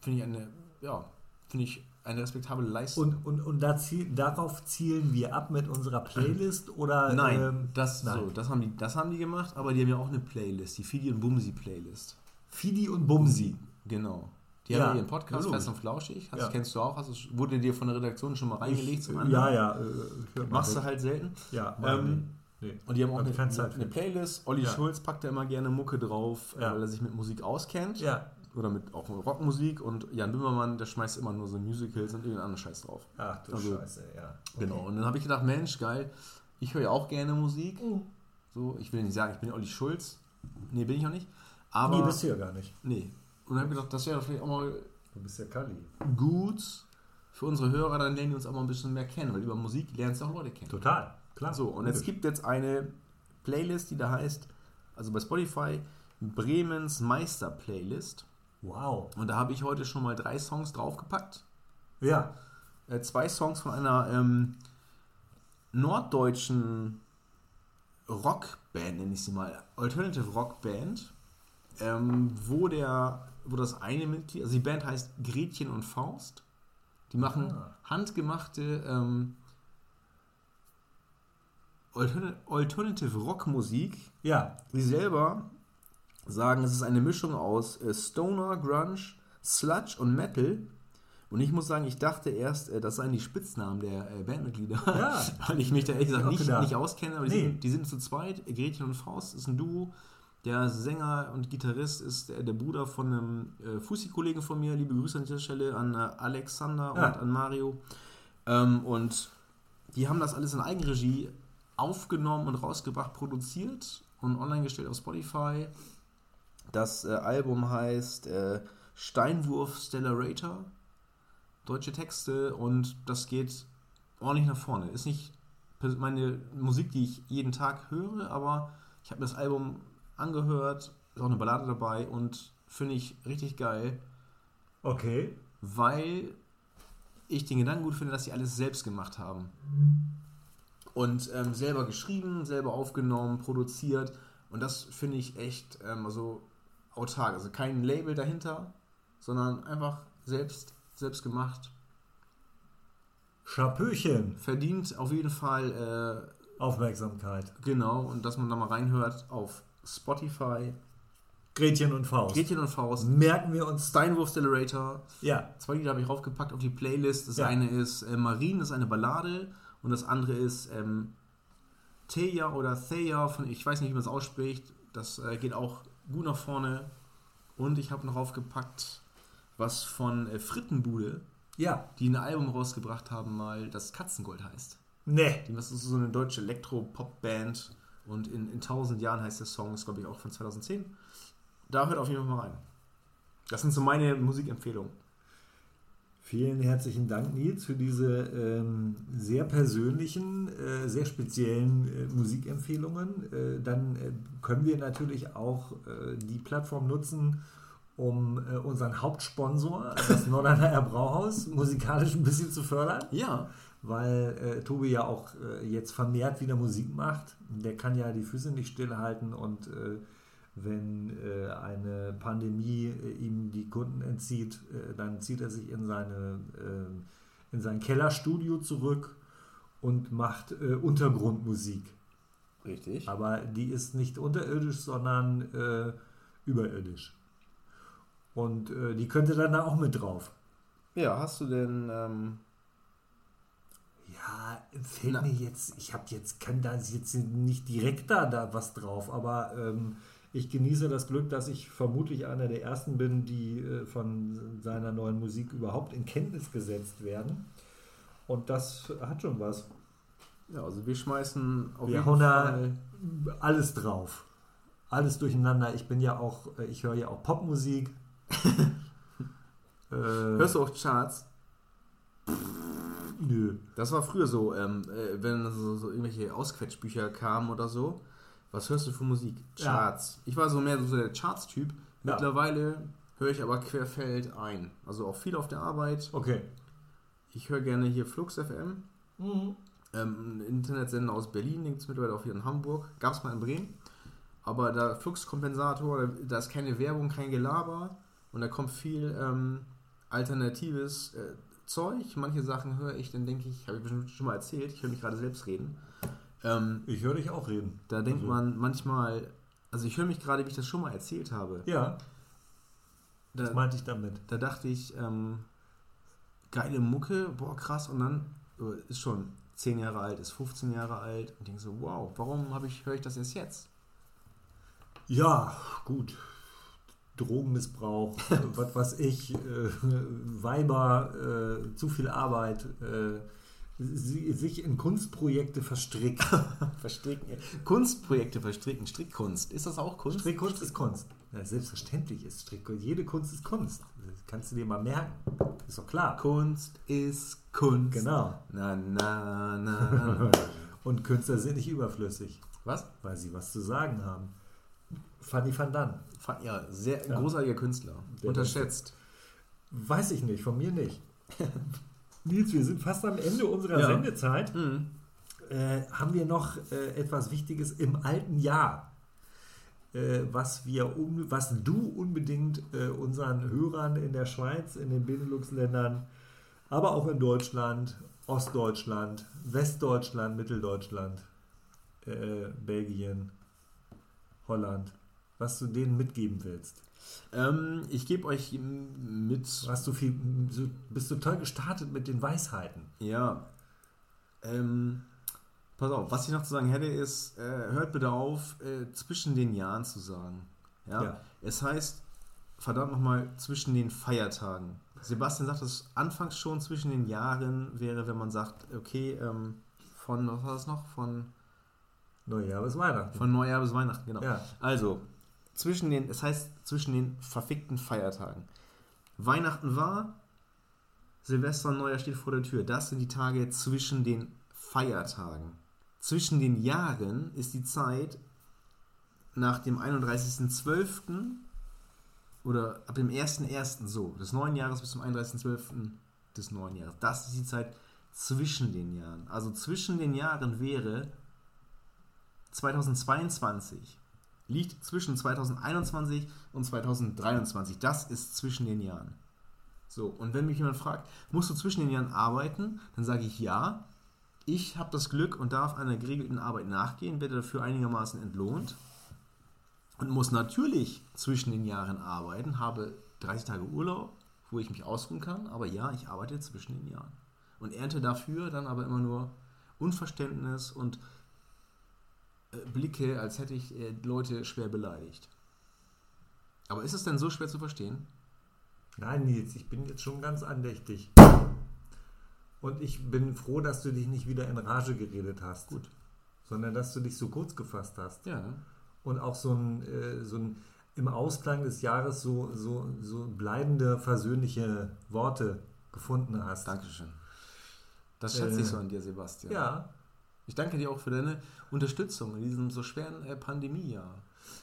finde ich eine, ja, finde ich eine respektable Leistung. Und, und, und da ziel, darauf zielen wir ab mit unserer Playlist oder nein, ähm, das, nein. So, das, haben die, das haben die gemacht, aber die haben ja auch eine Playlist, die Fidi und Bumsi Playlist. Fidi und Bumsi. Genau. Die Ja, haben ihren Podcast. Fest und Flauschig. Hast, Ja. Kennst du auch? Hast du, wurde dir von der Redaktion schon mal reingelegt zum Anhören? ja, ja. Äh, Machst du halt selten. Ja, Ähm, nee. Und die haben auch eine, Zeit für. eine Playlist. Olli Ja. Schulz packt da immer gerne Mucke drauf, äh, weil er sich mit Musik auskennt. Ja. Oder mit auch Rockmusik. Und Jan Böhmermann, der schmeißt immer nur so Musicals und irgendeinen anderen Scheiß drauf. Ach du Also, Scheiße, ja. Genau. Und dann habe ich gedacht, Mensch, geil, ich höre ja auch gerne Musik. Oh. So, ich will nicht sagen, ich bin Olli Schulz. Nee, bin ich auch nicht. Aber. Nee, bist du ja gar nicht. nee. Und dann habe ich gedacht, das wäre vielleicht auch mal Du bist ja Kali. gut für unsere Hörer, dann lernen die uns auch mal ein bisschen mehr kennen, weil über Musik lernst du auch Leute kennen. Total. Klar. So, und es gibt jetzt eine Playlist, die da heißt, also bei Spotify, Bremens Meister Playlist. Wow. Und da habe ich heute schon mal drei Songs draufgepackt. Ja. Äh, zwei Songs von einer ähm, norddeutschen Rockband, nenne ich sie mal, Alternative Rockband, ähm, wo der, wo das eine Mitglied, also die Band heißt Gretchen und Faust. Die machen Ah. handgemachte ähm, Altern- Alternative Rockmusik. Ja. Sie selber sagen, es ist eine Mischung aus äh, Stoner, Grunge, Sludge und Metal. Und ich muss sagen, ich dachte erst, äh, das seien die Spitznamen der äh, Bandmitglieder. Ja. Weil ich mich da ehrlich gesagt nicht, nicht auskenne. Aber die, Nee. sind, die sind zu zweit. Gretchen und Faust ist ein Duo. Der Sänger und Gitarrist ist der, der Bruder von einem äh, Fussi-Kollegen von mir. Liebe Grüße an dieser Stelle an Alexander Ja. und an Mario. Ähm, und die haben das alles in Eigenregie aufgenommen und rausgebracht, produziert und online gestellt auf Spotify. Das äh, Album heißt äh, Steinwurf Stellarator. Deutsche Texte und das geht ordentlich nach vorne. Ist nicht meine Musik, die ich jeden Tag höre, aber ich habe mir das Album angehört, ist auch eine Ballade dabei und finde ich richtig geil, Okay. weil ich den Gedanken gut finde, dass sie alles selbst gemacht haben. Und ähm, selber geschrieben, selber aufgenommen, produziert. Und das finde ich echt ähm, also autark. Also kein Label dahinter, sondern einfach selbst, selbst gemacht. Schapöchen. Verdient auf jeden Fall Aufmerksamkeit. äh, genau und dass man da mal reinhört auf Spotify. Gretchen und Faust. Gretchen und Faust. Merken wir uns. Steinwurf Accelerator. Ja. Zwei Lieder habe ich raufgepackt auf die Playlist. Das Ja. eine ist äh, Marine, das ist eine Ballade. Und das andere ist ähm, Theia oder Theia, von, ich weiß nicht, wie man es ausspricht. Das äh, geht auch gut nach vorne. Und ich habe noch raufgepackt was von äh, Frittenbude, Ja. die ein Album rausgebracht haben, mal das Katzengold heißt. Nee. Das ist so eine deutsche Elektro-Pop-Band und in, in 1000 Jahren heißt der Song, ist glaube ich auch von 2010. Da hört auf jeden Fall mal rein. Das sind so meine Musikempfehlungen. Vielen herzlichen Dank, Nils, für diese ähm, sehr persönlichen, äh, sehr speziellen äh, Musikempfehlungen. Äh, dann äh, können wir natürlich auch äh, die Plattform nutzen, um äh, unseren Hauptsponsor, das Nordrheiner Brauhaus, musikalisch ein bisschen zu fördern. Ja, weil Tobi ja auch jetzt vermehrt wieder Musik macht. Der kann ja die Füße nicht stillhalten und wenn äh, eine Pandemie äh, ihm die Kunden entzieht, äh, dann zieht er sich in, seine, äh, in sein Kellerstudio zurück und macht äh, Untergrundmusik. richtig. Aber die ist nicht unterirdisch, sondern äh, überirdisch. Und die könnte dann da auch mit drauf. Ja, hast du denn, ähm, Ja, fällt Na. mir jetzt, ich habe jetzt, kann da jetzt nicht direkt da, da was drauf, aber ähm, ich genieße das Glück, dass ich vermutlich einer der ersten bin, die äh, von seiner neuen Musik überhaupt in Kenntnis gesetzt werden. Und das hat schon was. ja, also wir schmeißen auf Wir jeden Fall, alles drauf. Alles durcheinander. Ich bin ja auch, äh, ich höre ja auch Popmusik. äh, hörst du auch Charts? Nö. Das war früher so, ähm, äh, wenn so, so irgendwelche Ausquetschbücher kamen oder so. Was hörst du für Musik? Ja. Charts. Ich war so mehr so der Charts-Typ. Ja. Mittlerweile höre ich aber querfeld ein. Also auch viel auf der Arbeit. Okay. Ich höre gerne hier Flux FM. Mhm. Ähm, ein Internetsender aus Berlin, gibt es mittlerweile auch hier in Hamburg. Gab es mal in Bremen. Aber der Fluxkompensator, da- da ist keine Werbung, kein Gelaber. Und da kommt viel ähm, alternatives äh, Zeug. Manche Sachen höre ich, dann denke ich, habe ich bestimmt schon mal erzählt, ich höre mich gerade selbst reden. Ähm, Ich höre dich auch reden. da denkt Also- man manchmal, also ich höre mich gerade, wie ich das schon mal erzählt habe. Ja, Da, das meinte ich damit. da dachte ich, ähm, geile Mucke, boah krass, und dann äh, ist schon 10 Jahre alt, ist 15 Jahre alt und denke so, wow, warum habe ich, höre ich das erst jetzt? Ja, gut. Drogenmissbrauch, was weiß ich, äh, Weiber, äh, zu viel Arbeit, äh, sie, sich in Kunstprojekte verstrickt. Verstricken. Kunstprojekte verstricken, Strickkunst. Ist das auch Kunst? Strickkunst ist Kunst. Ja, selbstverständlich ist Strickkunst. Jede Kunst ist Kunst. Das kannst du dir mal merken. Ist doch klar. Kunst ist Kunst. Genau. Na, na, na. na. Und Künstler sind nicht überflüssig, Was? weil sie was zu sagen haben. Fanny van Dan. Fa- Ja, sehr Ja. großartiger Künstler. Der Unterschätzt. Weiß ich nicht, von mir nicht. Nils, wir sind fast am Ende unserer Ja. Sendezeit. Mhm. Äh, haben wir noch äh, etwas Wichtiges im alten Jahr, äh, was, wir un was du unbedingt äh, unseren Hörern in der Schweiz, in den Benelux-Ländern, aber auch in Deutschland, Ostdeutschland, Westdeutschland, Mitteldeutschland, äh, Belgien, Holland, was du denen mitgeben willst? Ähm, ich gebe euch mit. Hast du viel, so, bist du toll gestartet mit den Weisheiten? Ja. Ähm, pass auf, was ich noch zu sagen hätte, ist, äh, hört bitte auf, äh, zwischen den Jahren zu sagen. Ja? Ja. Es heißt, verdammt nochmal, zwischen den Feiertagen. Sebastian sagt es anfangs schon, zwischen den Jahren wäre, wenn man sagt, okay, ähm, von, was war das noch? Von, Neujahr bis Weihnachten. von Neujahr bis Weihnachten, genau. Ja. Also, zwischen den, es heißt zwischen den verfickten Feiertagen. Weihnachten war, Silvester und Neujahr steht vor der Tür. Das sind die Tage zwischen den Feiertagen. Zwischen den Jahren ist die Zeit nach dem 31.12. oder ab dem 1.1. so, des neuen Jahres bis zum 31.12. des neuen Jahres. Das ist die Zeit zwischen den Jahren. Also zwischen den Jahren wäre 2022 liegt zwischen 2021 und 2023. Das ist zwischen den Jahren. So, und wenn mich jemand fragt, musst du zwischen den Jahren arbeiten, dann sage ich ja. Ich habe das Glück und darf einer geregelten Arbeit nachgehen, werde dafür einigermaßen entlohnt. und muss natürlich zwischen den Jahren arbeiten, habe 30 Tage Urlaub, wo ich mich ausruhen kann, aber ja, ich arbeite zwischen den Jahren. Und ernte dafür dann aber immer nur Unverständnis und Blicke, als hätte ich äh, Leute schwer beleidigt. Aber ist es denn so schwer zu verstehen? Nein, Nils, ich bin jetzt schon ganz andächtig. Und ich bin froh, dass du dich nicht wieder in Rage geredet hast. Gut. Sondern dass du dich so kurz gefasst hast. Ja. Und auch so ein, äh, so ein im Ausklang des Jahres so, so, so bleibende, versöhnliche Worte gefunden hast. Dankeschön. Das schätze Äh, ich so an dir, Sebastian. Ja, Ich danke dir auch für deine Unterstützung in diesem so schweren äh, Pandemiejahr.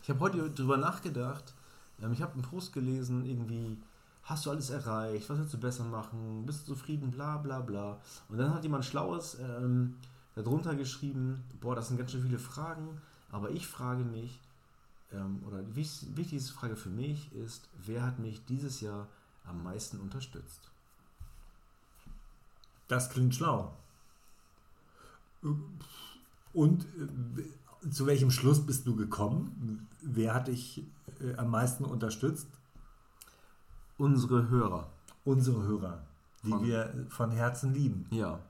Ich habe heute drüber nachgedacht. Ähm, ich habe einen Post gelesen, irgendwie, hast du alles erreicht? Was willst du besser machen? Bist du zufrieden? Bla bla bla. Und dann hat jemand Schlaues ähm, darunter geschrieben, boah, das sind ganz schön viele Fragen, aber ich frage mich, ähm, oder die wich- wichtigste Frage für mich ist, wer hat mich dieses Jahr am meisten unterstützt? das klingt schlau. Und äh, zu welchem Schluss bist du gekommen? Wer hat dich äh, am meisten unterstützt? Unsere Hörer. Unsere Hörer, die Von- wir von Herzen lieben. Ja.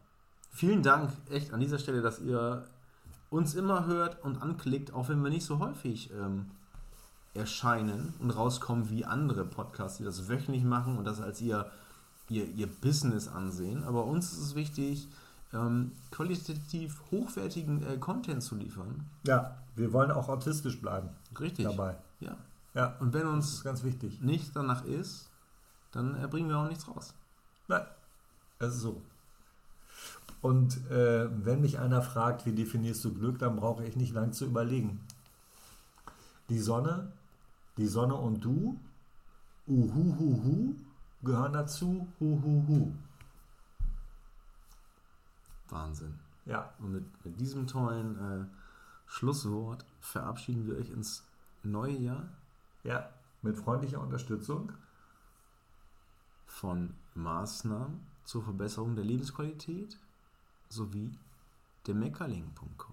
Vielen Dank echt an dieser Stelle, dass ihr uns immer hört und anklickt, auch wenn wir nicht so häufig ähm, erscheinen und rauskommen wie andere Podcasts, die das wöchentlich machen und das als ihr, ihr, ihr Business ansehen. Aber uns ist es wichtig, ähm, qualitativ hochwertigen äh, Content zu liefern. Ja, wir wollen auch autistisch bleiben Richtig. dabei. Ja. Ja, Und wenn uns ganz wichtig. nicht danach ist, dann äh, bringen wir auch nichts raus. Nein, das ist so. Und äh, wenn mich einer fragt, wie definierst du Glück, dann brauche ich nicht lang zu überlegen. Die Sonne, die Sonne und du, uhuhuhu, gehören dazu, huhuhu. Wahnsinn. Ja, Und mit, mit diesem tollen äh, Schlusswort verabschieden wir euch ins neue Jahr ja, mit freundlicher Unterstützung. von Maßnahmen zur Verbesserung der Lebensqualität sowie der Meckerling.com.